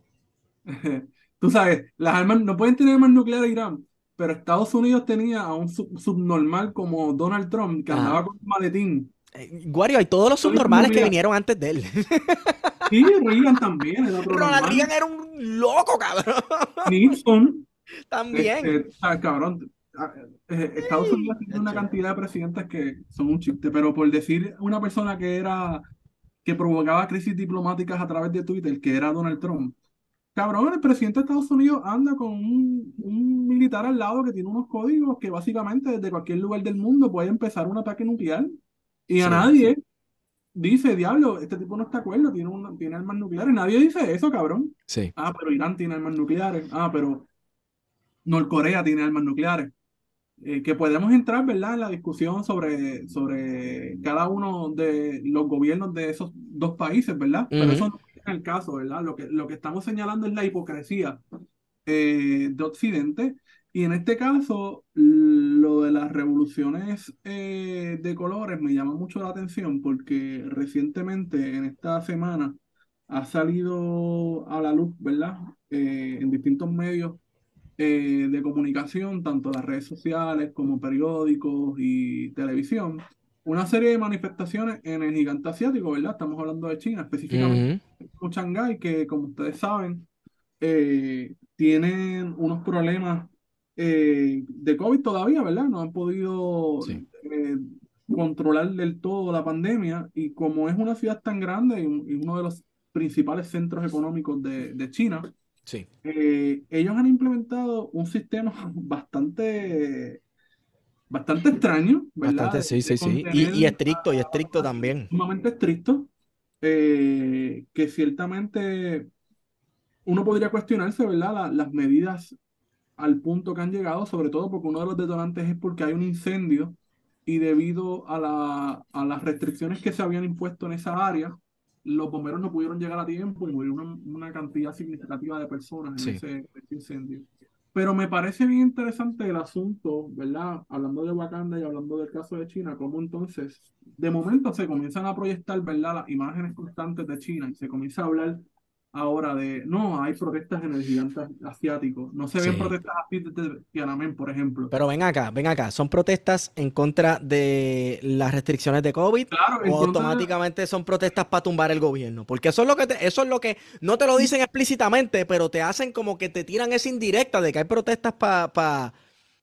Tú sabes, las armas no pueden tener armas nucleares Irán, pero Estados Unidos tenía a un subnormal como Donald Trump que andaba con un maletín. Eh, Guario, hay todos los subnormales que vinieron antes de él. Sí, Reagan también. Ronald Reagan era un loco, cabrón. Nixon. También. Este, cabrón. Ah, eh, Estados Unidos tiene una cantidad de presidentes que son un chiste, pero por decir una persona que era que provocaba crisis diplomáticas a través de Twitter, que era Donald Trump, Cabrón, el presidente de Estados Unidos anda con un, un, militar al lado que tiene unos códigos que básicamente desde cualquier lugar del mundo puede empezar un ataque nuclear. Y a nadie dice, diablo, este tipo no está de acuerdo, tiene, un, tiene armas nucleares. Nadie dice eso, cabrón. Sí. Ah, pero Irán tiene armas nucleares. Ah, pero Norcorea tiene armas nucleares. Eh, que podemos entrar, ¿verdad?, en la discusión sobre, sobre cada uno de los gobiernos de esos dos países, ¿verdad? Pero eso es el caso, ¿verdad? Lo que, lo que estamos señalando es la hipocresía eh, de Occidente. Y en este caso, lo de las revoluciones eh, de colores me llama mucho la atención porque recientemente, en esta semana, ha salido a la luz, ¿verdad? en distintos medios eh, de comunicación, tanto las redes sociales como periódicos y televisión, una serie de manifestaciones en el gigante asiático, ¿verdad? Estamos hablando de China, específicamente uh Shanghái, que como ustedes saben, eh, tienen unos problemas eh, de COVID todavía, ¿verdad? No han podido controlar del todo la pandemia y como es una ciudad tan grande y, uno de los principales centros económicos de, de China, Sí. Eh, ellos han implementado un sistema bastante, bastante extraño, ¿verdad? Bastante, sí, sí, sí. Y, estricto, y estricto también. Sumamente estricto, eh, que ciertamente uno podría cuestionarse, ¿verdad? las medidas al punto que han llegado, sobre todo porque uno de los detonantes es porque hay un incendio y debido a, la, a las restricciones que se habían impuesto en esa área, los bomberos no pudieron llegar a tiempo y murió una, cantidad significativa de personas en ese, incendio. Pero me parece bien interesante el asunto, ¿verdad? Hablando de Wakanda y hablando del caso de China, cómo entonces, de momento se comienzan a proyectar, ¿verdad? Las imágenes constantes de China y se comienza a hablar ahora de, no, hay protestas en el gigante asiático. No se ven protestas así de Tiananmen, por ejemplo. Pero ven acá, ven acá. ¿Son protestas en contra de las restricciones de COVID? Claro, ¿O automáticamente son protestas para tumbar el gobierno? Porque eso es lo que eso es lo que no te lo dicen explícitamente, pero te hacen como que te tiran esa indirecta de que hay protestas para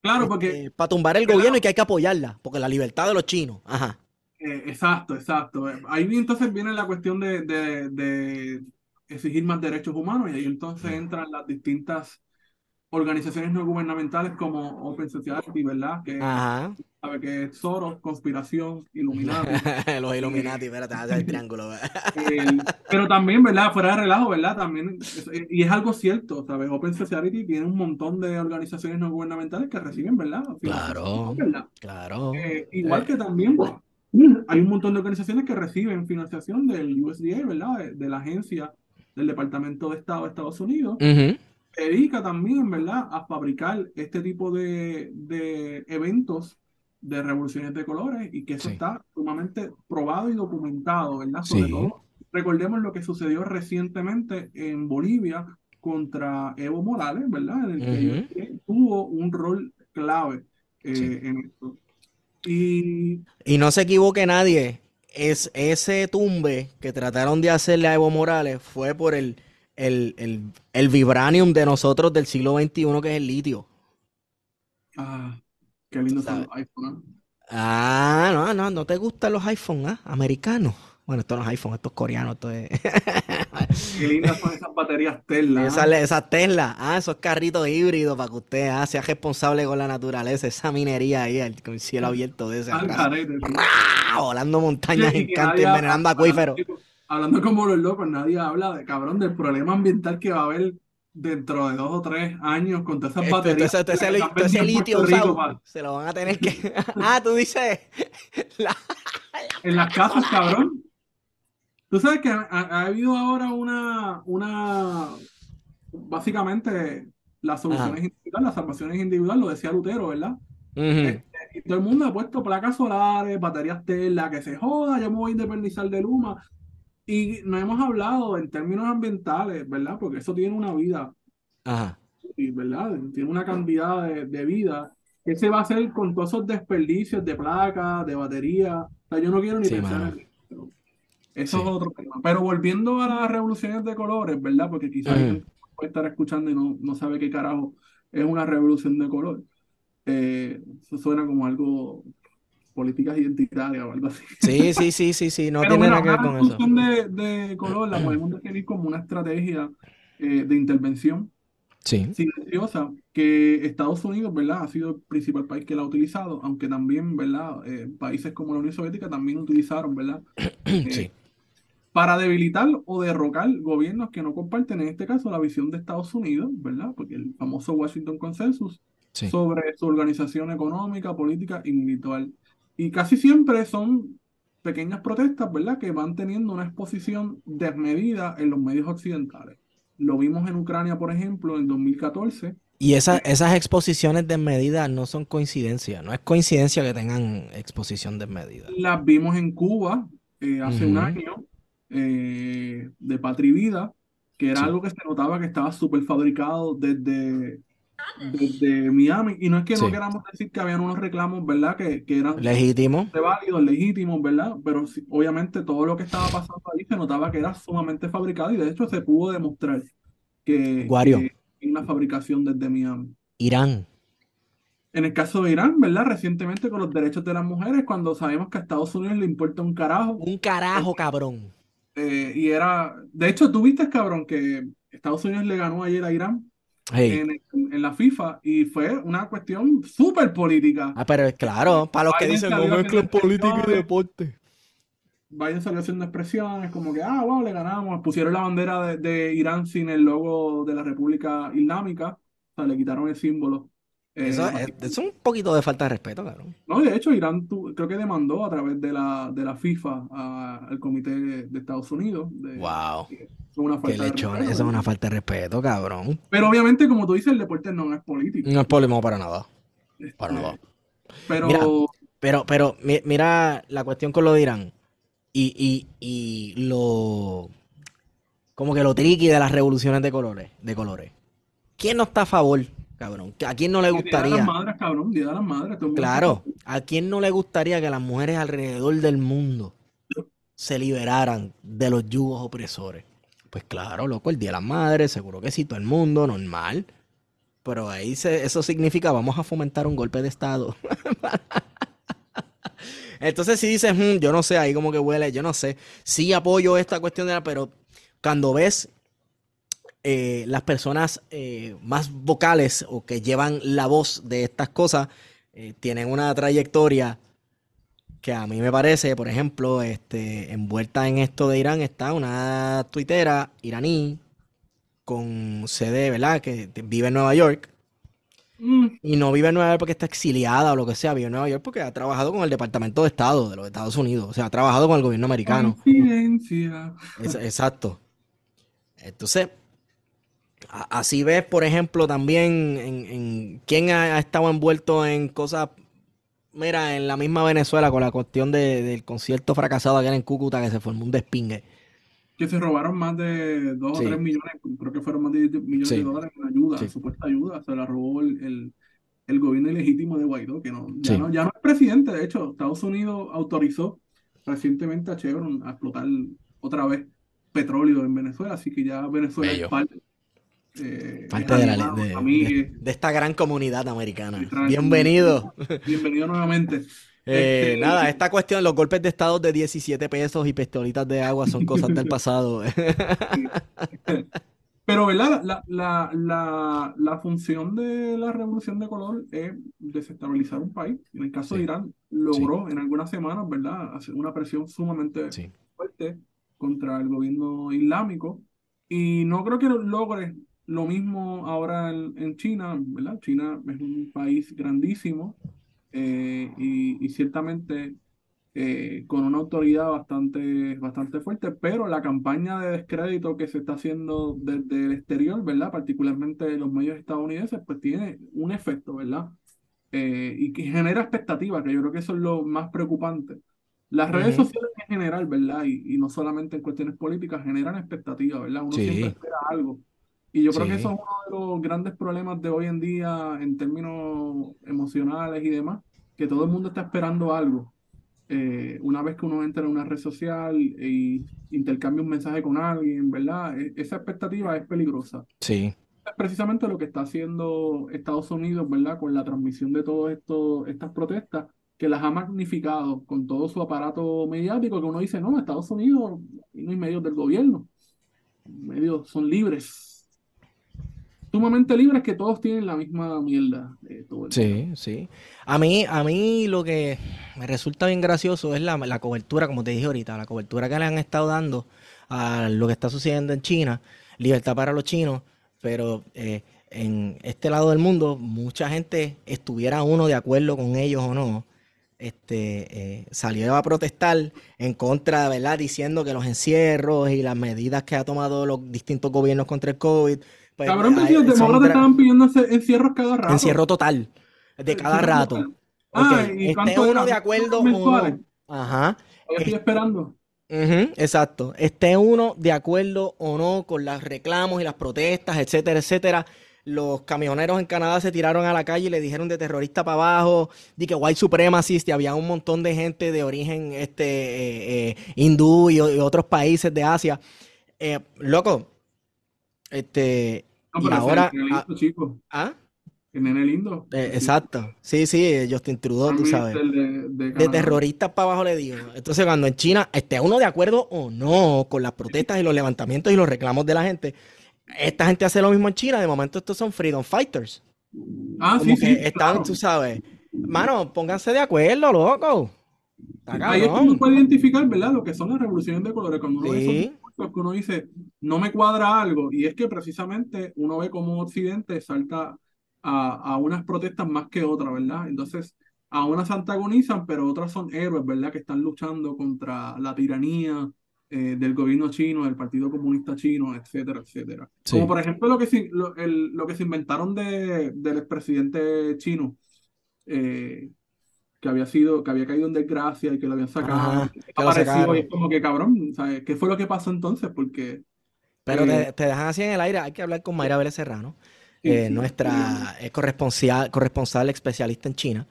claro, porque, para tumbar el gobierno y que hay que apoyarla, porque la libertad de los chinos. Ajá. Eh, exacto, exacto. Ahí entonces viene la cuestión de exigir más derechos humanos y ahí entonces entran las distintas organizaciones no gubernamentales como Open Society, ¿verdad? Que sabe que es Soros, conspiración, Illuminati. Los Illuminati, espérate, hace el triángulo. pero también, ¿verdad? Fuera de relajo, ¿verdad? También, y es algo cierto, ¿sabes? Open Society tiene un montón de organizaciones no gubernamentales que reciben, ¿verdad? Claro, claro. Eh, igual que también hay un montón de organizaciones que reciben financiación del USDA, ¿verdad? de la agencia del Departamento de Estado de Estados Unidos, dedica también, ¿verdad?, a fabricar este tipo de, de eventos de revoluciones de colores y que eso está sumamente probado y documentado, ¿verdad? Sobre todo, recordemos lo que sucedió recientemente en Bolivia contra Evo Morales, ¿verdad? En el que tuvo un rol clave eh, en esto. Y... y no se equivoque nadie, es, ese tumbe que trataron de hacerle a Evo Morales fue por el, el, el, vibranium de nosotros del siglo XXI, que es el litio. Ah, qué lindo son los iPhone. Ah, no, no, no te gustan los iPhone, ¿ah? Americanos. Bueno, estos no es iPhone, estos coreanos, esto es... Qué lindas son esas baterías Tesla. Esas ¿ah? Tesla, ah, esos carritos híbridos para que usted ah, sea responsable con la naturaleza, esa minería ahí, con el cielo abierto de ese. Volando montañas en canto, envenenando acuíferos. Hablando como los locos, nadie habla de cabrón del problema ambiental que va a haber dentro de dos o tres años con todas esas este, baterías. ese, litio se lo van a tener que. ah, tú dices. en las casas, cabrón. Tú sabes que ha, habido ahora una, una, básicamente, las soluciones individuales, las salvaciones individuales, lo decía Lutero, ¿verdad? Este, y todo el mundo ha puesto placas solares, baterías Tesla, que se joda, yo me voy a independizar de Luma. Y no hemos hablado en términos ambientales, ¿verdad? Porque eso tiene una vida, Ajá. ¿verdad? Tiene una cantidad de, de vida. ¿Qué se va a hacer con todos esos desperdicios de placas, de batería? O sea, yo no quiero ni pensar en eso. Eso es otro tema. Pero volviendo a las revoluciones de colores, ¿verdad? Porque quizás puede estar escuchando y no, no sabe qué carajo es una revolución de color. Eh, eso suena como algo políticas identitarias o algo así. Sí, sí, sí, sí, sí, no tiene nada que ver con eso. La de, de color la podemos definir como una estrategia eh, de intervención sí. silenciosa que Estados Unidos, ¿verdad? Ha sido el principal país que la ha utilizado, aunque también, ¿verdad? Eh, países como la Unión Soviética también utilizaron, ¿verdad? sí. Para debilitar o derrocar gobiernos que no comparten, en este caso, la visión de Estados Unidos, ¿verdad? Porque el famoso Washington Consensus sobre su organización económica, política y militar. Y casi siempre son pequeñas protestas, ¿verdad? Que van teniendo una exposición desmedida en los medios occidentales. Lo vimos en Ucrania, por ejemplo, en 2014. Y esas exposiciones desmedidas no son coincidencia, no es coincidencia que tengan exposición desmedida. Las vimos en Cuba eh, hace un año, eh, de Patria Vida, que era algo que se notaba que estaba súper fabricado desde desde Miami. Y no es que no queramos decir que habían unos reclamos, ¿verdad? Que, que eran legítimos, válidos, legítimos, ¿verdad? Pero obviamente todo lo que estaba pasando ahí se notaba que era sumamente fabricado y de hecho se pudo demostrar que, una fabricación desde Miami. Irán. En el caso de Irán, ¿verdad? Recientemente con los derechos de las mujeres, cuando sabemos que a Estados Unidos le importa un carajo. Un carajo, cabrón. Eh, y era, de hecho, tú viste, cabrón, que Estados Unidos le ganó ayer a Irán en, la FIFA y fue una cuestión súper política. Ah, pero claro, para los que dicen no mezclan política y deporte. Biden salió haciendo expresiones como que, ah, wow, le ganamos. Pusieron la bandera de, Irán sin el logo de la República Islámica. O sea, le quitaron el símbolo. Eso eh, es, un poquito de falta de respeto, claro. No, de hecho, Irán creo que demandó a través de la, de la FIFA al Comité de, Estados Unidos. wow. Eso es una falta de respeto, cabrón. Pero obviamente, como tú dices, el deporte no es político. No es político para nada. para este, nada. Pero... pero, pero, mira la cuestión con lo de Irán. Y, y, y lo... Como que lo triqui de las revoluciones de colores. De colores. ¿Quién no está a favor cabrón. ¿A quién no le gustaría? Día las madres, cabrón, día de las madres. Claro, ¿a quién no le gustaría que las mujeres alrededor del mundo se liberaran de los yugos opresores? Pues claro, loco, el día de las madres, seguro que sí, todo el mundo, normal. Pero ahí se, eso significa vamos a fomentar un golpe de Estado. Entonces si dices, hmm, yo no sé, ahí como que huele, yo no sé. Sí apoyo esta cuestión de la, pero cuando ves eh, las personas eh, más vocales o que llevan la voz de estas cosas eh, tienen una trayectoria que a mí me parece, por ejemplo, este, envuelta en esto de Irán está una tuitera iraní con sede, ¿verdad? Que vive en Nueva York. Mm. Y no vive en Nueva York porque está exiliada o lo que sea, vive en Nueva York porque ha trabajado con el Departamento de Estado de los Estados Unidos, o sea, ha trabajado con el gobierno americano. exacto. Entonces, Así ves, por ejemplo, también en, quién ha, estado envuelto en cosas, mira, en la misma Venezuela con la cuestión del concierto fracasado allá en Cúcuta que se formó un despingue. Que se robaron más de 2 o 3 millones, creo que fueron más de 10 millones de dólares en ayuda, supuesta ayuda, se la robó el, gobierno ilegítimo de Guaidó, que no ya, no, ya no es presidente, de hecho, Estados Unidos autorizó recientemente a Chevron a explotar otra vez petróleo en Venezuela, así que ya Venezuela es parte eh, Parte de, esta gran comunidad americana. Bienvenido. Bienvenido nuevamente. Eh, este, nada, esta cuestión, los golpes de estado de 17 pesos y pistolitas de agua son cosas del pasado. Pero, ¿verdad? La, función de la revolución de color es desestabilizar un país. En el caso de Irán, logró en algunas semanas, ¿verdad?, hacer una presión sumamente fuerte contra el gobierno islámico. Y no creo que logre lo mismo ahora en, China, ¿verdad? China es un país grandísimo eh, y, ciertamente eh, con una autoridad bastante, bastante fuerte, pero la campaña de descrédito que se está haciendo desde el exterior, ¿verdad? Particularmente los medios estadounidenses, pues tiene un efecto, ¿verdad? Eh, y que genera expectativas, que yo creo que eso es lo más preocupante. Las redes sociales en general, ¿verdad? Y, no solamente en cuestiones políticas, generan expectativas, ¿verdad? Uno siempre espera algo. Y yo creo que eso es uno de los grandes problemas de hoy en día en términos emocionales y demás, que todo el mundo está esperando algo. Eh, una vez que uno entra en una red social y intercambia un mensaje con alguien, ¿verdad? E, esa expectativa es peligrosa. Sí. Es precisamente lo que está haciendo Estados Unidos, ¿verdad? Con la transmisión de todas estas protestas, que las ha magnificado con todo su aparato mediático, que uno dice, no, Estados Unidos no hay medios del gobierno, medios son libres, sumamente libres que todos tienen la misma mierda. sí, sí. A mí, a mí lo que me resulta bien gracioso es la, la, cobertura, como te dije ahorita, la cobertura que le han estado dando a lo que está sucediendo en China, libertad para los chinos, pero eh, en este lado del mundo mucha gente estuviera uno de acuerdo con ellos o no, este, eh, salió a protestar en contra, ¿verdad? Diciendo que los encierros y las medidas que ha tomado los distintos gobiernos contra el COVID. Pues, Cabrón, los demócratas estaban pidiendo encierros cada rato. Encierro total, de cada rato. Ah, ¿y esté uno de acuerdo o no. Ajá. Estoy esperando. exacto. Esté uno de acuerdo o no con los reclamos y las protestas, etcétera, etcétera los camioneros en Canadá se tiraron a la calle y le dijeron de terrorista para abajo, de que white supremacist, y había un montón de gente de origen este eh, eh, hindú y, otros países de Asia. Eh, loco, este, y ahora... Ah, ¿Ah? El nene lindo. exacto. Sí, sí, Justin Trudeau, tú sabes. De, de, terroristas para abajo le digo. Entonces, cuando en China esté uno de acuerdo o no con las protestas y los levantamientos y los reclamos de la gente, esta gente hace lo mismo en China, de momento estos son freedom fighters. Ah, sí, sí. Están, tú sabes. Mano, pónganse de acuerdo, loco. Ahí es que uno puede identificar, ¿verdad? Lo que son las revoluciones de colores. Cuando uno, ve que uno dice, no me cuadra algo, y es que precisamente uno ve como Occidente salta a, a unas protestas más que otras, ¿verdad? Entonces, a unas se antagonizan, pero otras son héroes, ¿verdad? Que están luchando contra la tiranía, eh, del gobierno chino, del Partido Comunista Chino, etcétera, etcétera. Como por ejemplo lo que se, lo, el, lo que se inventaron de, del expresidente chino, eh, que había sido, que había caído en desgracia y que lo habían sacado. aparecido y es como que cabrón, ¿sabes? ¿Qué fue lo que pasó entonces? Porque. Pero te, eh, te, dejan así en el aire, hay que hablar con Mayra Vélez Serrano, nuestra corresponsal, corresponsal especialista en China,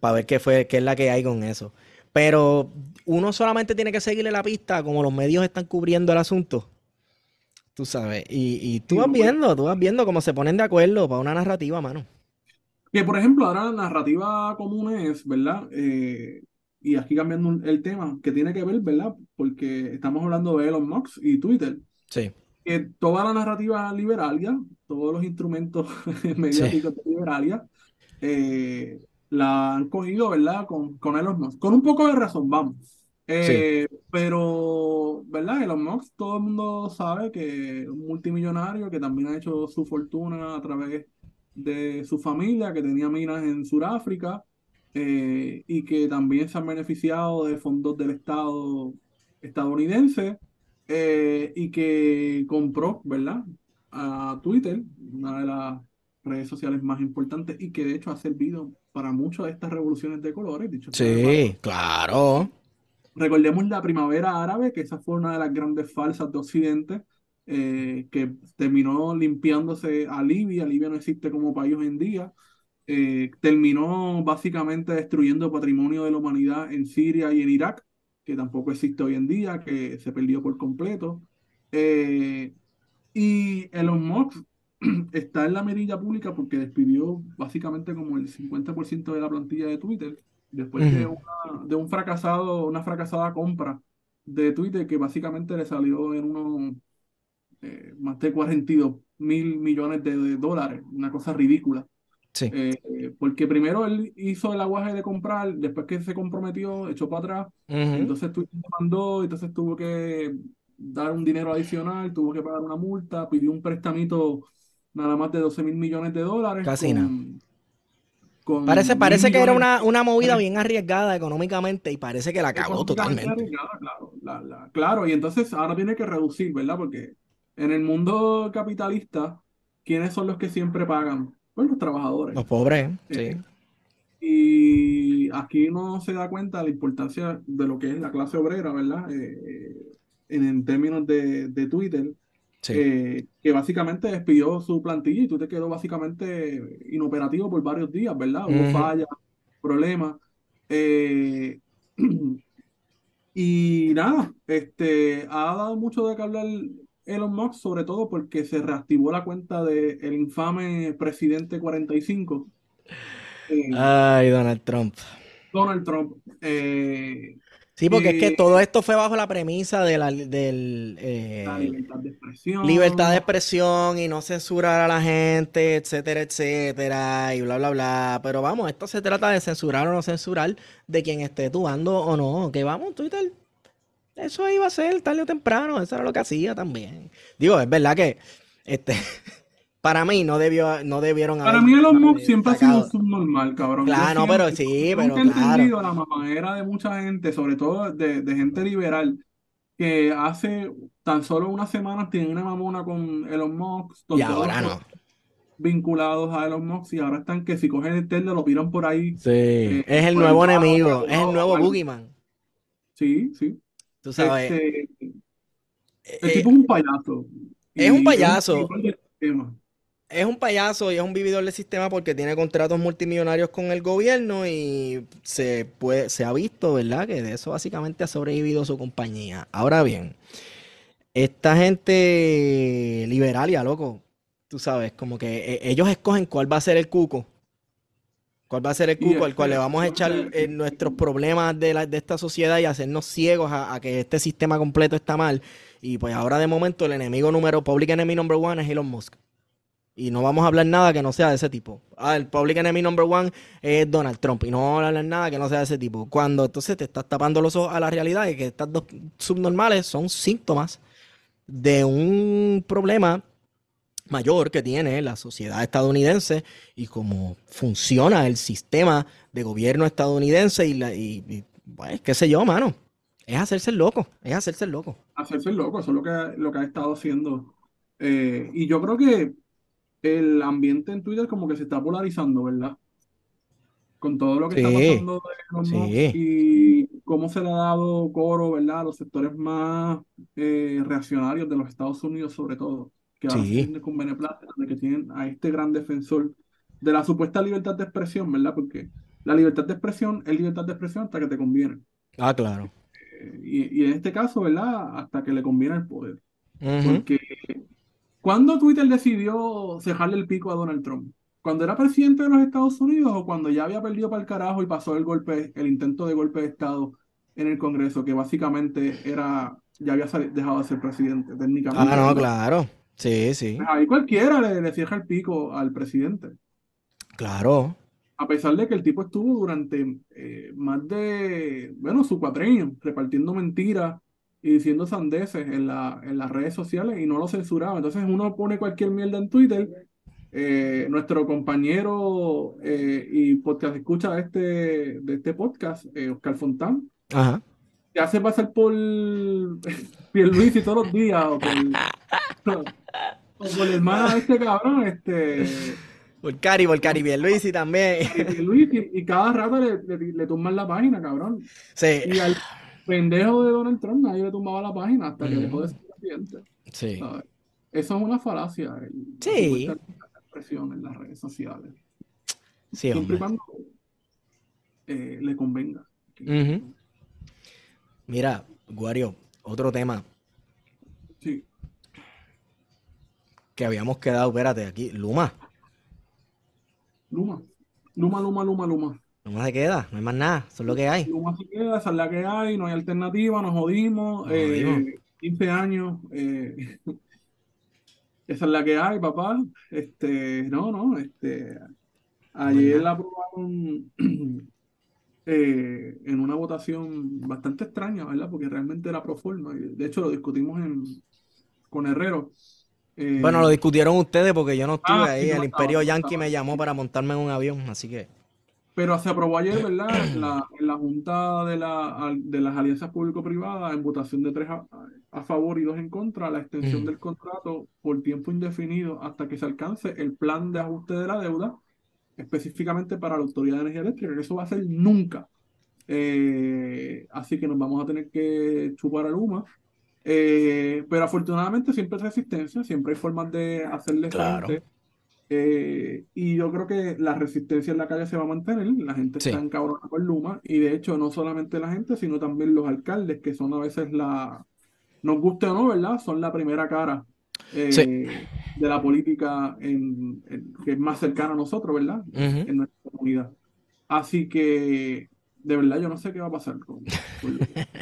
para ver qué fue, qué es la que hay con eso. Pero uno solamente tiene que seguirle la pista como los medios están cubriendo el asunto. Tú sabes. Y, y tú vas viendo, tú vas viendo cómo se ponen de acuerdo para una narrativa, mano. Que por ejemplo, ahora la narrativa común es, ¿verdad? Eh, y aquí cambiando el tema, que tiene que ver, ¿verdad? Porque estamos hablando de Elon Musk y Twitter. Sí. Que toda la narrativa liberalia, todos los instrumentos mediáticos de liberalia, eh, la han cogido, ¿verdad? Con, con Elon Musk. Con un poco de razón, vamos. Eh, pero, ¿verdad? Elon Musk, todo el mundo sabe que es un multimillonario que también ha hecho su fortuna a través de su familia, que tenía minas en Sudáfrica eh, y que también se han beneficiado de fondos del Estado estadounidense eh, y que compró, ¿verdad? A Twitter, una de las redes sociales más importantes y que de hecho ha servido para muchas de estas revoluciones de colores. Dicho sí, claro. Recordemos la primavera árabe, que esa fue una de las grandes falsas de Occidente, eh, que terminó limpiándose a Libia. Libia no existe como país hoy en día. Eh, terminó básicamente destruyendo patrimonio de la humanidad en Siria y en Irak, que tampoco existe hoy en día, que se perdió por completo. Eh, y Elon Musk está en la mirilla pública porque despidió básicamente como el 50% de la plantilla de Twitter después de, una, de un fracasado, una fracasada compra de Twitter que básicamente le salió en unos eh, más de 42 mil millones de, dólares, una cosa ridícula. Sí. Eh, porque primero él hizo el aguaje de comprar, después que se comprometió, echó para atrás, entonces Twitter mandó, entonces tuvo que dar un dinero adicional, tuvo que pagar una multa, pidió un prestamito nada más de 12 mil millones de dólares. Casi nada. Parece, parece que era una, una movida bien arriesgada económicamente y parece que la acabó totalmente. Claro, claro, y entonces ahora tiene que reducir, ¿verdad? Porque en el mundo capitalista, ¿quiénes son los que siempre pagan? Pues los trabajadores. Los pobres, sí. Eh, y aquí no se da cuenta de la importancia de lo que es la clase obrera, ¿verdad? Eh, en, términos de, de Twitter que básicamente despidió su plantilla y tú te quedó básicamente inoperativo por varios días, ¿verdad? Hubo fallas, problemas. Eh, y nada, este, ha dado mucho de que hablar Elon Musk, sobre todo porque se reactivó la cuenta del el infame presidente 45. Eh, Ay, Donald Trump. Donald Trump. Eh, Sí, porque es que todo esto fue bajo la premisa de la, del, eh, libertad de expresión. Libertad de expresión y no censurar a la gente, etcétera, etcétera, y bla, bla, bla. Pero vamos, esto se trata de censurar o no censurar de quien esté tuando o no. Que vamos, Twitter, eso iba a ser tarde o temprano, eso era lo que hacía también. Digo, es verdad que este para mí no debió no debieron Para mí Elon Musk siempre ha sido un subnormal, cabrón. Claro, no, pero sí, pero he entendido la mamadera de mucha gente, sobre todo de, gente liberal, que hace tan solo unas semanas tienen una mamona con Elon Musk. Y ahora no. Vinculados a Elon Musk y ahora están que si cogen el Tesla lo tiran por ahí. Sí, eh, es el nuevo enemigo, es el nuevo Boogeyman. Sí, sí. Tú sabes. Este, el tipo es un payaso. Es un payaso es un payaso y es un vividor del sistema porque tiene contratos multimillonarios con el gobierno y se, puede, se ha visto, ¿verdad? Que de eso básicamente ha sobrevivido su compañía. Ahora bien, esta gente liberalia, loco, tú sabes, como que eh, ellos escogen cuál va a ser el cuco. ¿Cuál va a ser el cuco al cual le vamos a echar eh, nuestros problemas de, la, de, esta sociedad y hacernos ciegos a, a, que este sistema completo está mal? Y pues ahora de momento el enemigo número, public enemy number one es Elon Musk. Y no vamos a hablar nada que no sea de ese tipo. Ah, el public enemy number one es Donald Trump. Y no vamos a hablar nada que no sea de ese tipo. Cuando entonces te estás tapando los ojos a la realidad y que estas dos subnormales son síntomas de un problema mayor que tiene la sociedad estadounidense y cómo funciona el sistema de gobierno estadounidense y, la, y, pues, qué sé yo, mano. Es hacerse el loco, es hacerse el loco. Hacerse el loco, eso es lo que, lo que ha estado haciendo. Eh, y yo creo que el ambiente en Twitter como que se está polarizando, ¿verdad? Con todo lo que está pasando y cómo se le ha dado coro, ¿verdad? A los sectores más eh, reaccionarios de los Estados Unidos, sobre todo, que se tienen con beneplácito, de que tienen a este gran defensor de la supuesta libertad de expresión, ¿verdad? Porque la libertad de expresión es libertad de expresión hasta que te conviene. Ah, claro. Eh, y, en este caso, ¿verdad? Hasta que le conviene el poder. Porque ¿Cuándo Twitter decidió cejarle el pico a Donald Trump? ¿Cuando era presidente de los Estados Unidos o cuando ya había perdido para el carajo y pasó el golpe, el intento de golpe de Estado en el Congreso, que básicamente era, ya había dejado de ser presidente técnicamente? Ah, no, claro. Sí, sí. Pues ahí cualquiera le, le cierra el pico al presidente. Claro. A pesar de que el tipo estuvo durante eh, más de, bueno, su cuatrenio, repartiendo mentiras, y diciendo sandeces en, la, en las redes sociales y no lo censuraba. Entonces uno pone cualquier mierda en Twitter. Eh, nuestro compañero eh, y podcast escucha de este, de este podcast, eh, Oscar Fontán, Ajá. te hace pasar por y todos los días o por, por el hermano de este cabrón, este por Cari, por Cari y también. y, cada rato le, le, le, tumban la página, cabrón. Sí. Y al, pendejo de Donald Trump, nadie le tumbaba la página hasta que dejó de ser presidente. Sí. Eso es una falacia. sí. expresión en las redes sociales. Sí, Siempre y cuando eh, le convenga. Mira, Guario, otro tema. Sí. Que habíamos quedado, espérate, aquí, Luma. Luma. Luma, Luma, Luma, Luma. Más se queda, no hay más nada, eso es lo que hay. Más se queda, esa es la que hay, no hay alternativa, nos jodimos. 15 eh, años, eh, esa es la que hay, papá. Este, no, no, este, ayer la aprobaron eh, en una votación bastante extraña, ¿verdad? Porque realmente era pro forma. De hecho, lo discutimos en, con Herrero. Bueno, lo discutieron ustedes porque yo no estuve ah, ahí. el Imperio Yankee me llamó para montarme en un avión, así que. Pero se aprobó ayer, ¿verdad? En la, en la Junta de, la, de las Alianzas Público-Privadas, en votación de tres a, favor y dos en contra, la extensión del contrato por tiempo indefinido hasta que se alcance el plan de ajuste de la deuda, específicamente para la Autoridad de Energía Eléctrica, que eso va a ser nunca. Eh, así que nos vamos a tener que chupar a Luma. Eh, pero afortunadamente siempre hay resistencia, siempre hay formas de hacerle claro. frente eh, y yo creo que la resistencia en la calle se va a mantener, la gente está encabrona con Luma, y de hecho no solamente la gente, sino también los alcaldes, que son a veces la, nos guste o no, ¿verdad? Son la primera cara eh, de la política que es más cercana a nosotros, ¿verdad? En nuestra comunidad. Así que de verdad yo no sé qué va a pasar. Con,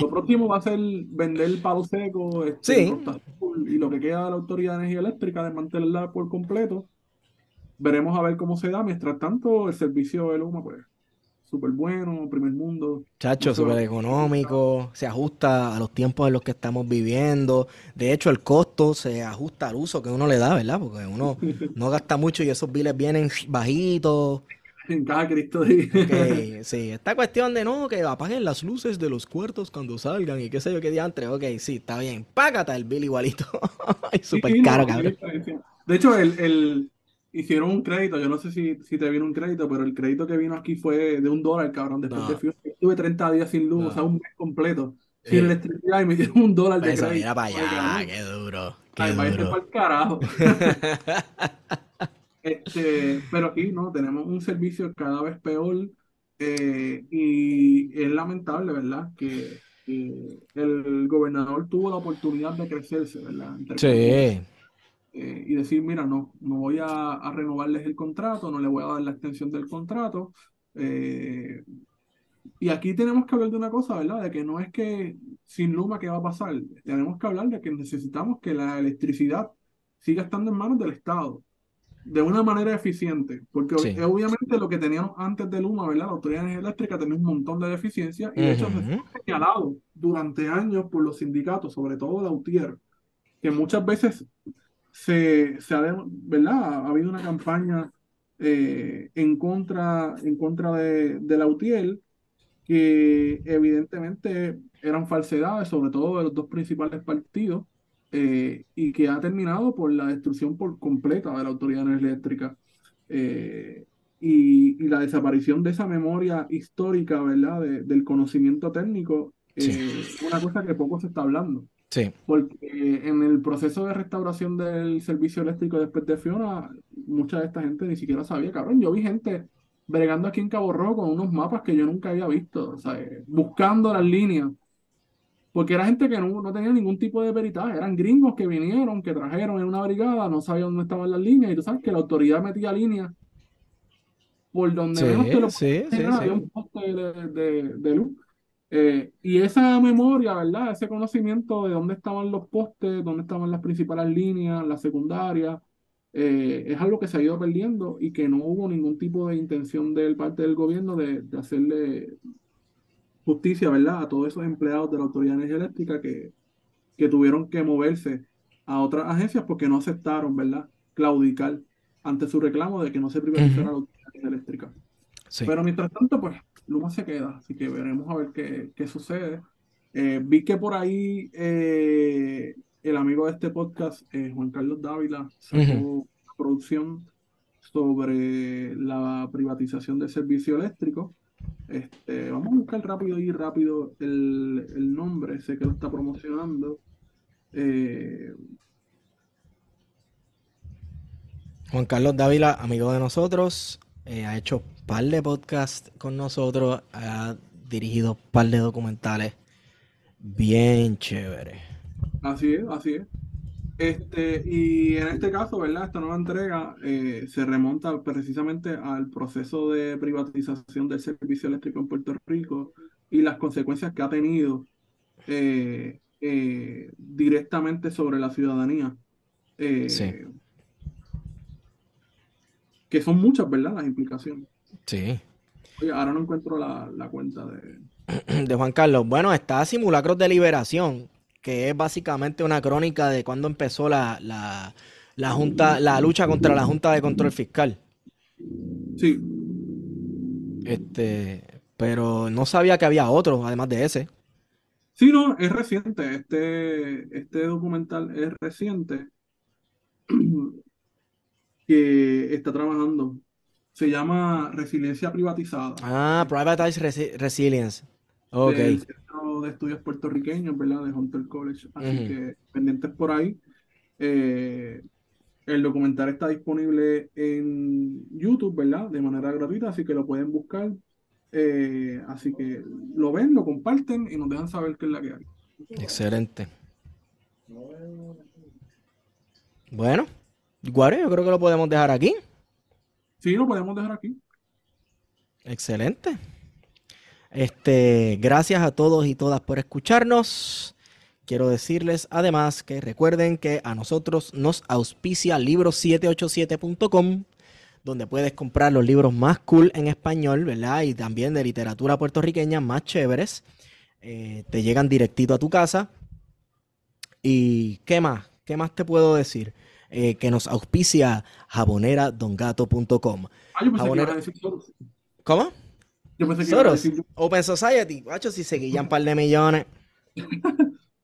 lo próximo va a ser vender el palo seco este, y lo que queda de la Autoridad de Energía Eléctrica, desmantelarla por completo. Veremos a ver cómo se da. Mientras tanto, el servicio de Luma, pues, súper bueno, primer mundo. Chacho, súper económico, se ajusta a los tiempos en los que estamos viviendo. De hecho, el costo se ajusta al uso que uno le da, ¿verdad? Porque uno no gasta mucho y esos biles vienen bajitos. En cada Cristo sí, esta cuestión de no, que apaguen las luces de los cuartos cuando salgan y qué sé yo qué diantre. Ok, sí, está bien. Págate el bill igualito. Súper caro, cabrón. De hecho, el, hicieron un crédito, yo no sé si, si, te vino un crédito, pero el crédito que vino aquí fue de un dólar, cabrón. Después de de estuve 30 días sin luz, o sea, un mes completo. Sin electricidad y me dieron un dólar de crédito. Mira para allá, qué duro. Qué Ay, duro. para el carajo. Este, pero aquí no, tenemos un servicio cada vez peor eh, y es lamentable, ¿verdad? Que, el gobernador tuvo la oportunidad de crecerse, ¿verdad? sí. Eh, y decir, mira, no, no voy a, renovarles el contrato, no le voy a dar la extensión del contrato. Eh, y aquí tenemos que hablar de una cosa, ¿verdad? De que no es que sin Luma, ¿qué va a pasar? Tenemos que hablar de que necesitamos que la electricidad siga estando en manos del Estado de una manera eficiente, porque obviamente lo que teníamos antes de Luma, ¿verdad? La Autoridad Eléctrica tenía un montón de deficiencias y de hecho se ha señalado durante años por los sindicatos, sobre todo la UTIER, que muchas veces se, se ha, ¿verdad? Ha habido una campaña eh, en contra, en contra de, de la UTIER que evidentemente eran falsedades, sobre todo de los dos principales partidos, eh, y que ha terminado por la destrucción por completa de la autoridad eléctrica eh, y, y, la desaparición de esa memoria histórica, ¿verdad? del conocimiento técnico, eh, una cosa que poco se está hablando. Sí. Porque en el proceso de restauración del servicio eléctrico después de Fiona, mucha de esta gente ni siquiera sabía, cabrón. Yo vi gente bregando aquí en Cabo Rojo con unos mapas que yo nunca había visto, o sea, buscando las líneas porque era gente que no, no, tenía ningún tipo de peritaje, eran gringos que vinieron, que trajeron en una brigada, no sabían dónde estaban las líneas, y tú sabes que la autoridad metía líneas por donde menos que lo sí, sí, había un poste de, luz. Eh, y esa memoria, ¿verdad? Ese conocimiento de dónde estaban los postes, dónde estaban las principales líneas, las secundarias, eh, es algo que se ha ido perdiendo y que no hubo ningún tipo de intención del parte del gobierno de, de hacerle justicia, ¿verdad? A todos esos empleados de la Autoridad de Energía Eléctrica que, que tuvieron que moverse a otras agencias porque no aceptaron, ¿verdad? Claudicar ante su reclamo de que no se privatizara la Autoridad de Energía Eléctrica. Pero mientras tanto, pues, Luma se queda, así que veremos a ver qué, qué sucede. Eh, vi que por ahí eh, el amigo de este podcast, eh, Juan Carlos Dávila, sacó una producción sobre la privatización del servicio eléctrico. Este, vamos a buscar rápido y rápido el, nombre, sé que lo está promocionando. Eh, Juan Carlos Dávila, amigo de nosotros, eh, ha hecho un par de podcasts con nosotros, ha dirigido un par de documentales bien chévere Así es, así es. Este, y en este caso, ¿verdad? Esta nueva entrega eh, se remonta precisamente al proceso de privatización del servicio eléctrico en Puerto Rico y las consecuencias que ha tenido eh, eh, directamente sobre la ciudadanía. sí. Que son muchas, ¿verdad? Las implicaciones. Sí. Oye, ahora no encuentro la, la cuenta de... De Juan Carlos. Bueno, está Simulacros de Liberación que es básicamente una crónica de cuando empezó la, la, junta, la lucha contra la Junta de Control Fiscal. Sí. Este, pero no sabía que había otro, además de ese. Sí, no, es reciente. Este, este documental es reciente. que está trabajando. Se llama Resiliencia Privatizada. Ah, Privatized Resilience. Ok de estudios puertorriqueños, ¿verdad? De Hunter College. Así que pendientes por ahí. Eh, el documental está disponible en YouTube, ¿verdad? De manera gratuita, así que lo pueden buscar. Eh, así que lo ven, lo comparten y nos dejan saber qué es la que hay. Excelente. Bueno, Guare, yo creo que lo podemos dejar aquí. Sí, lo podemos dejar aquí. Excelente. Este, gracias a todos y todas por escucharnos. Quiero decirles además que recuerden que a nosotros nos auspicia libros787.com, donde puedes comprar los libros más cool en español, ¿verdad? Y también de literatura puertorriqueña más chéveres. Eh, te llegan directito a tu casa. ¿Y qué más? ¿Qué más te puedo decir? Eh, que nos auspicia jaboneradongato.com. Ah. ¿Cómo? Yo pensé que Soros. decir... Open Society. Macho, si se guillan un par de millones.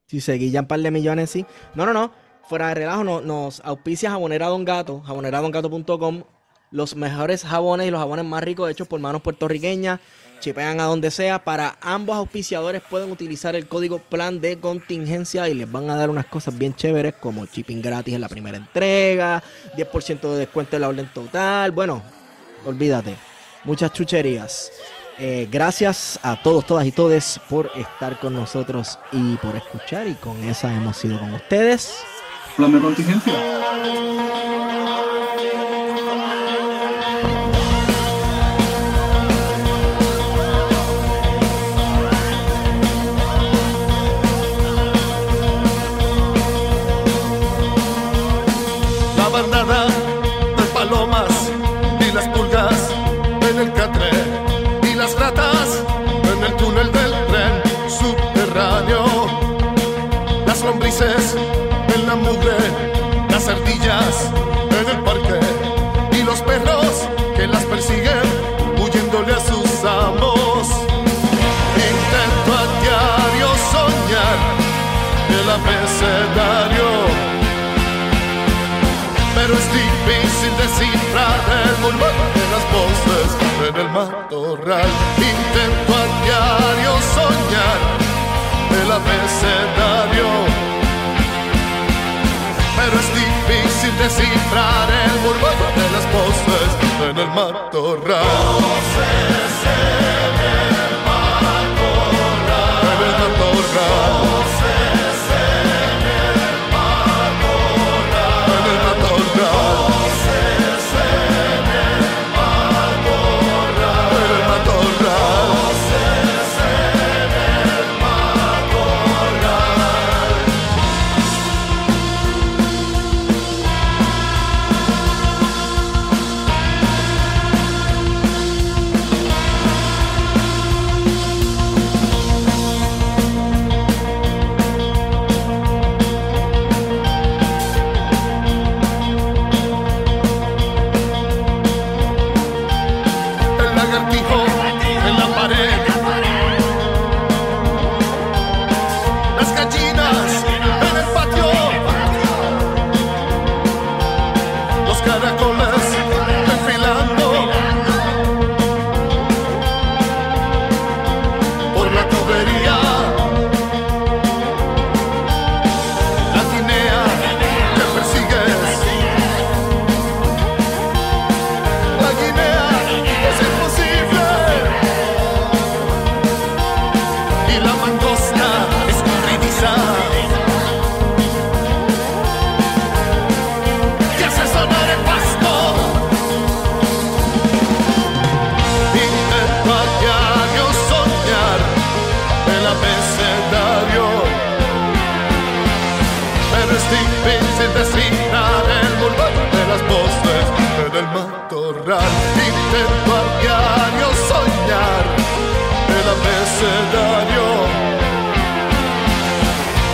si se guillan un par de millones, sí. No, no, no. Fuera de relajo, no- nos auspicia Jabonera Don Gato, jaboneradongato.com. Los mejores jabones y los jabones más ricos hechos por manos puertorriqueñas. Chipean a donde sea. Para ambos auspiciadores pueden utilizar el código plan de contingencia y les van a dar unas cosas bien chéveres como shipping gratis en la primera entrega, 10% de descuento en la orden total. Bueno, olvídate. Muchas chucherías. Eh, gracias a todos, todas y todes por estar con nosotros y por escuchar. Y con esa hemos sido con ustedes. Plan de contingencia. El murmullo de las voces en el matorral. Intento a diario soñar el abecedario, pero es difícil descifrar el murmullo de las voces en el matorral. Matorral. Intento a diario soñar el abecedario,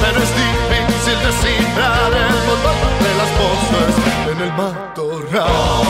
pero es difícil descifrar el murmullo de las voces en el matorral.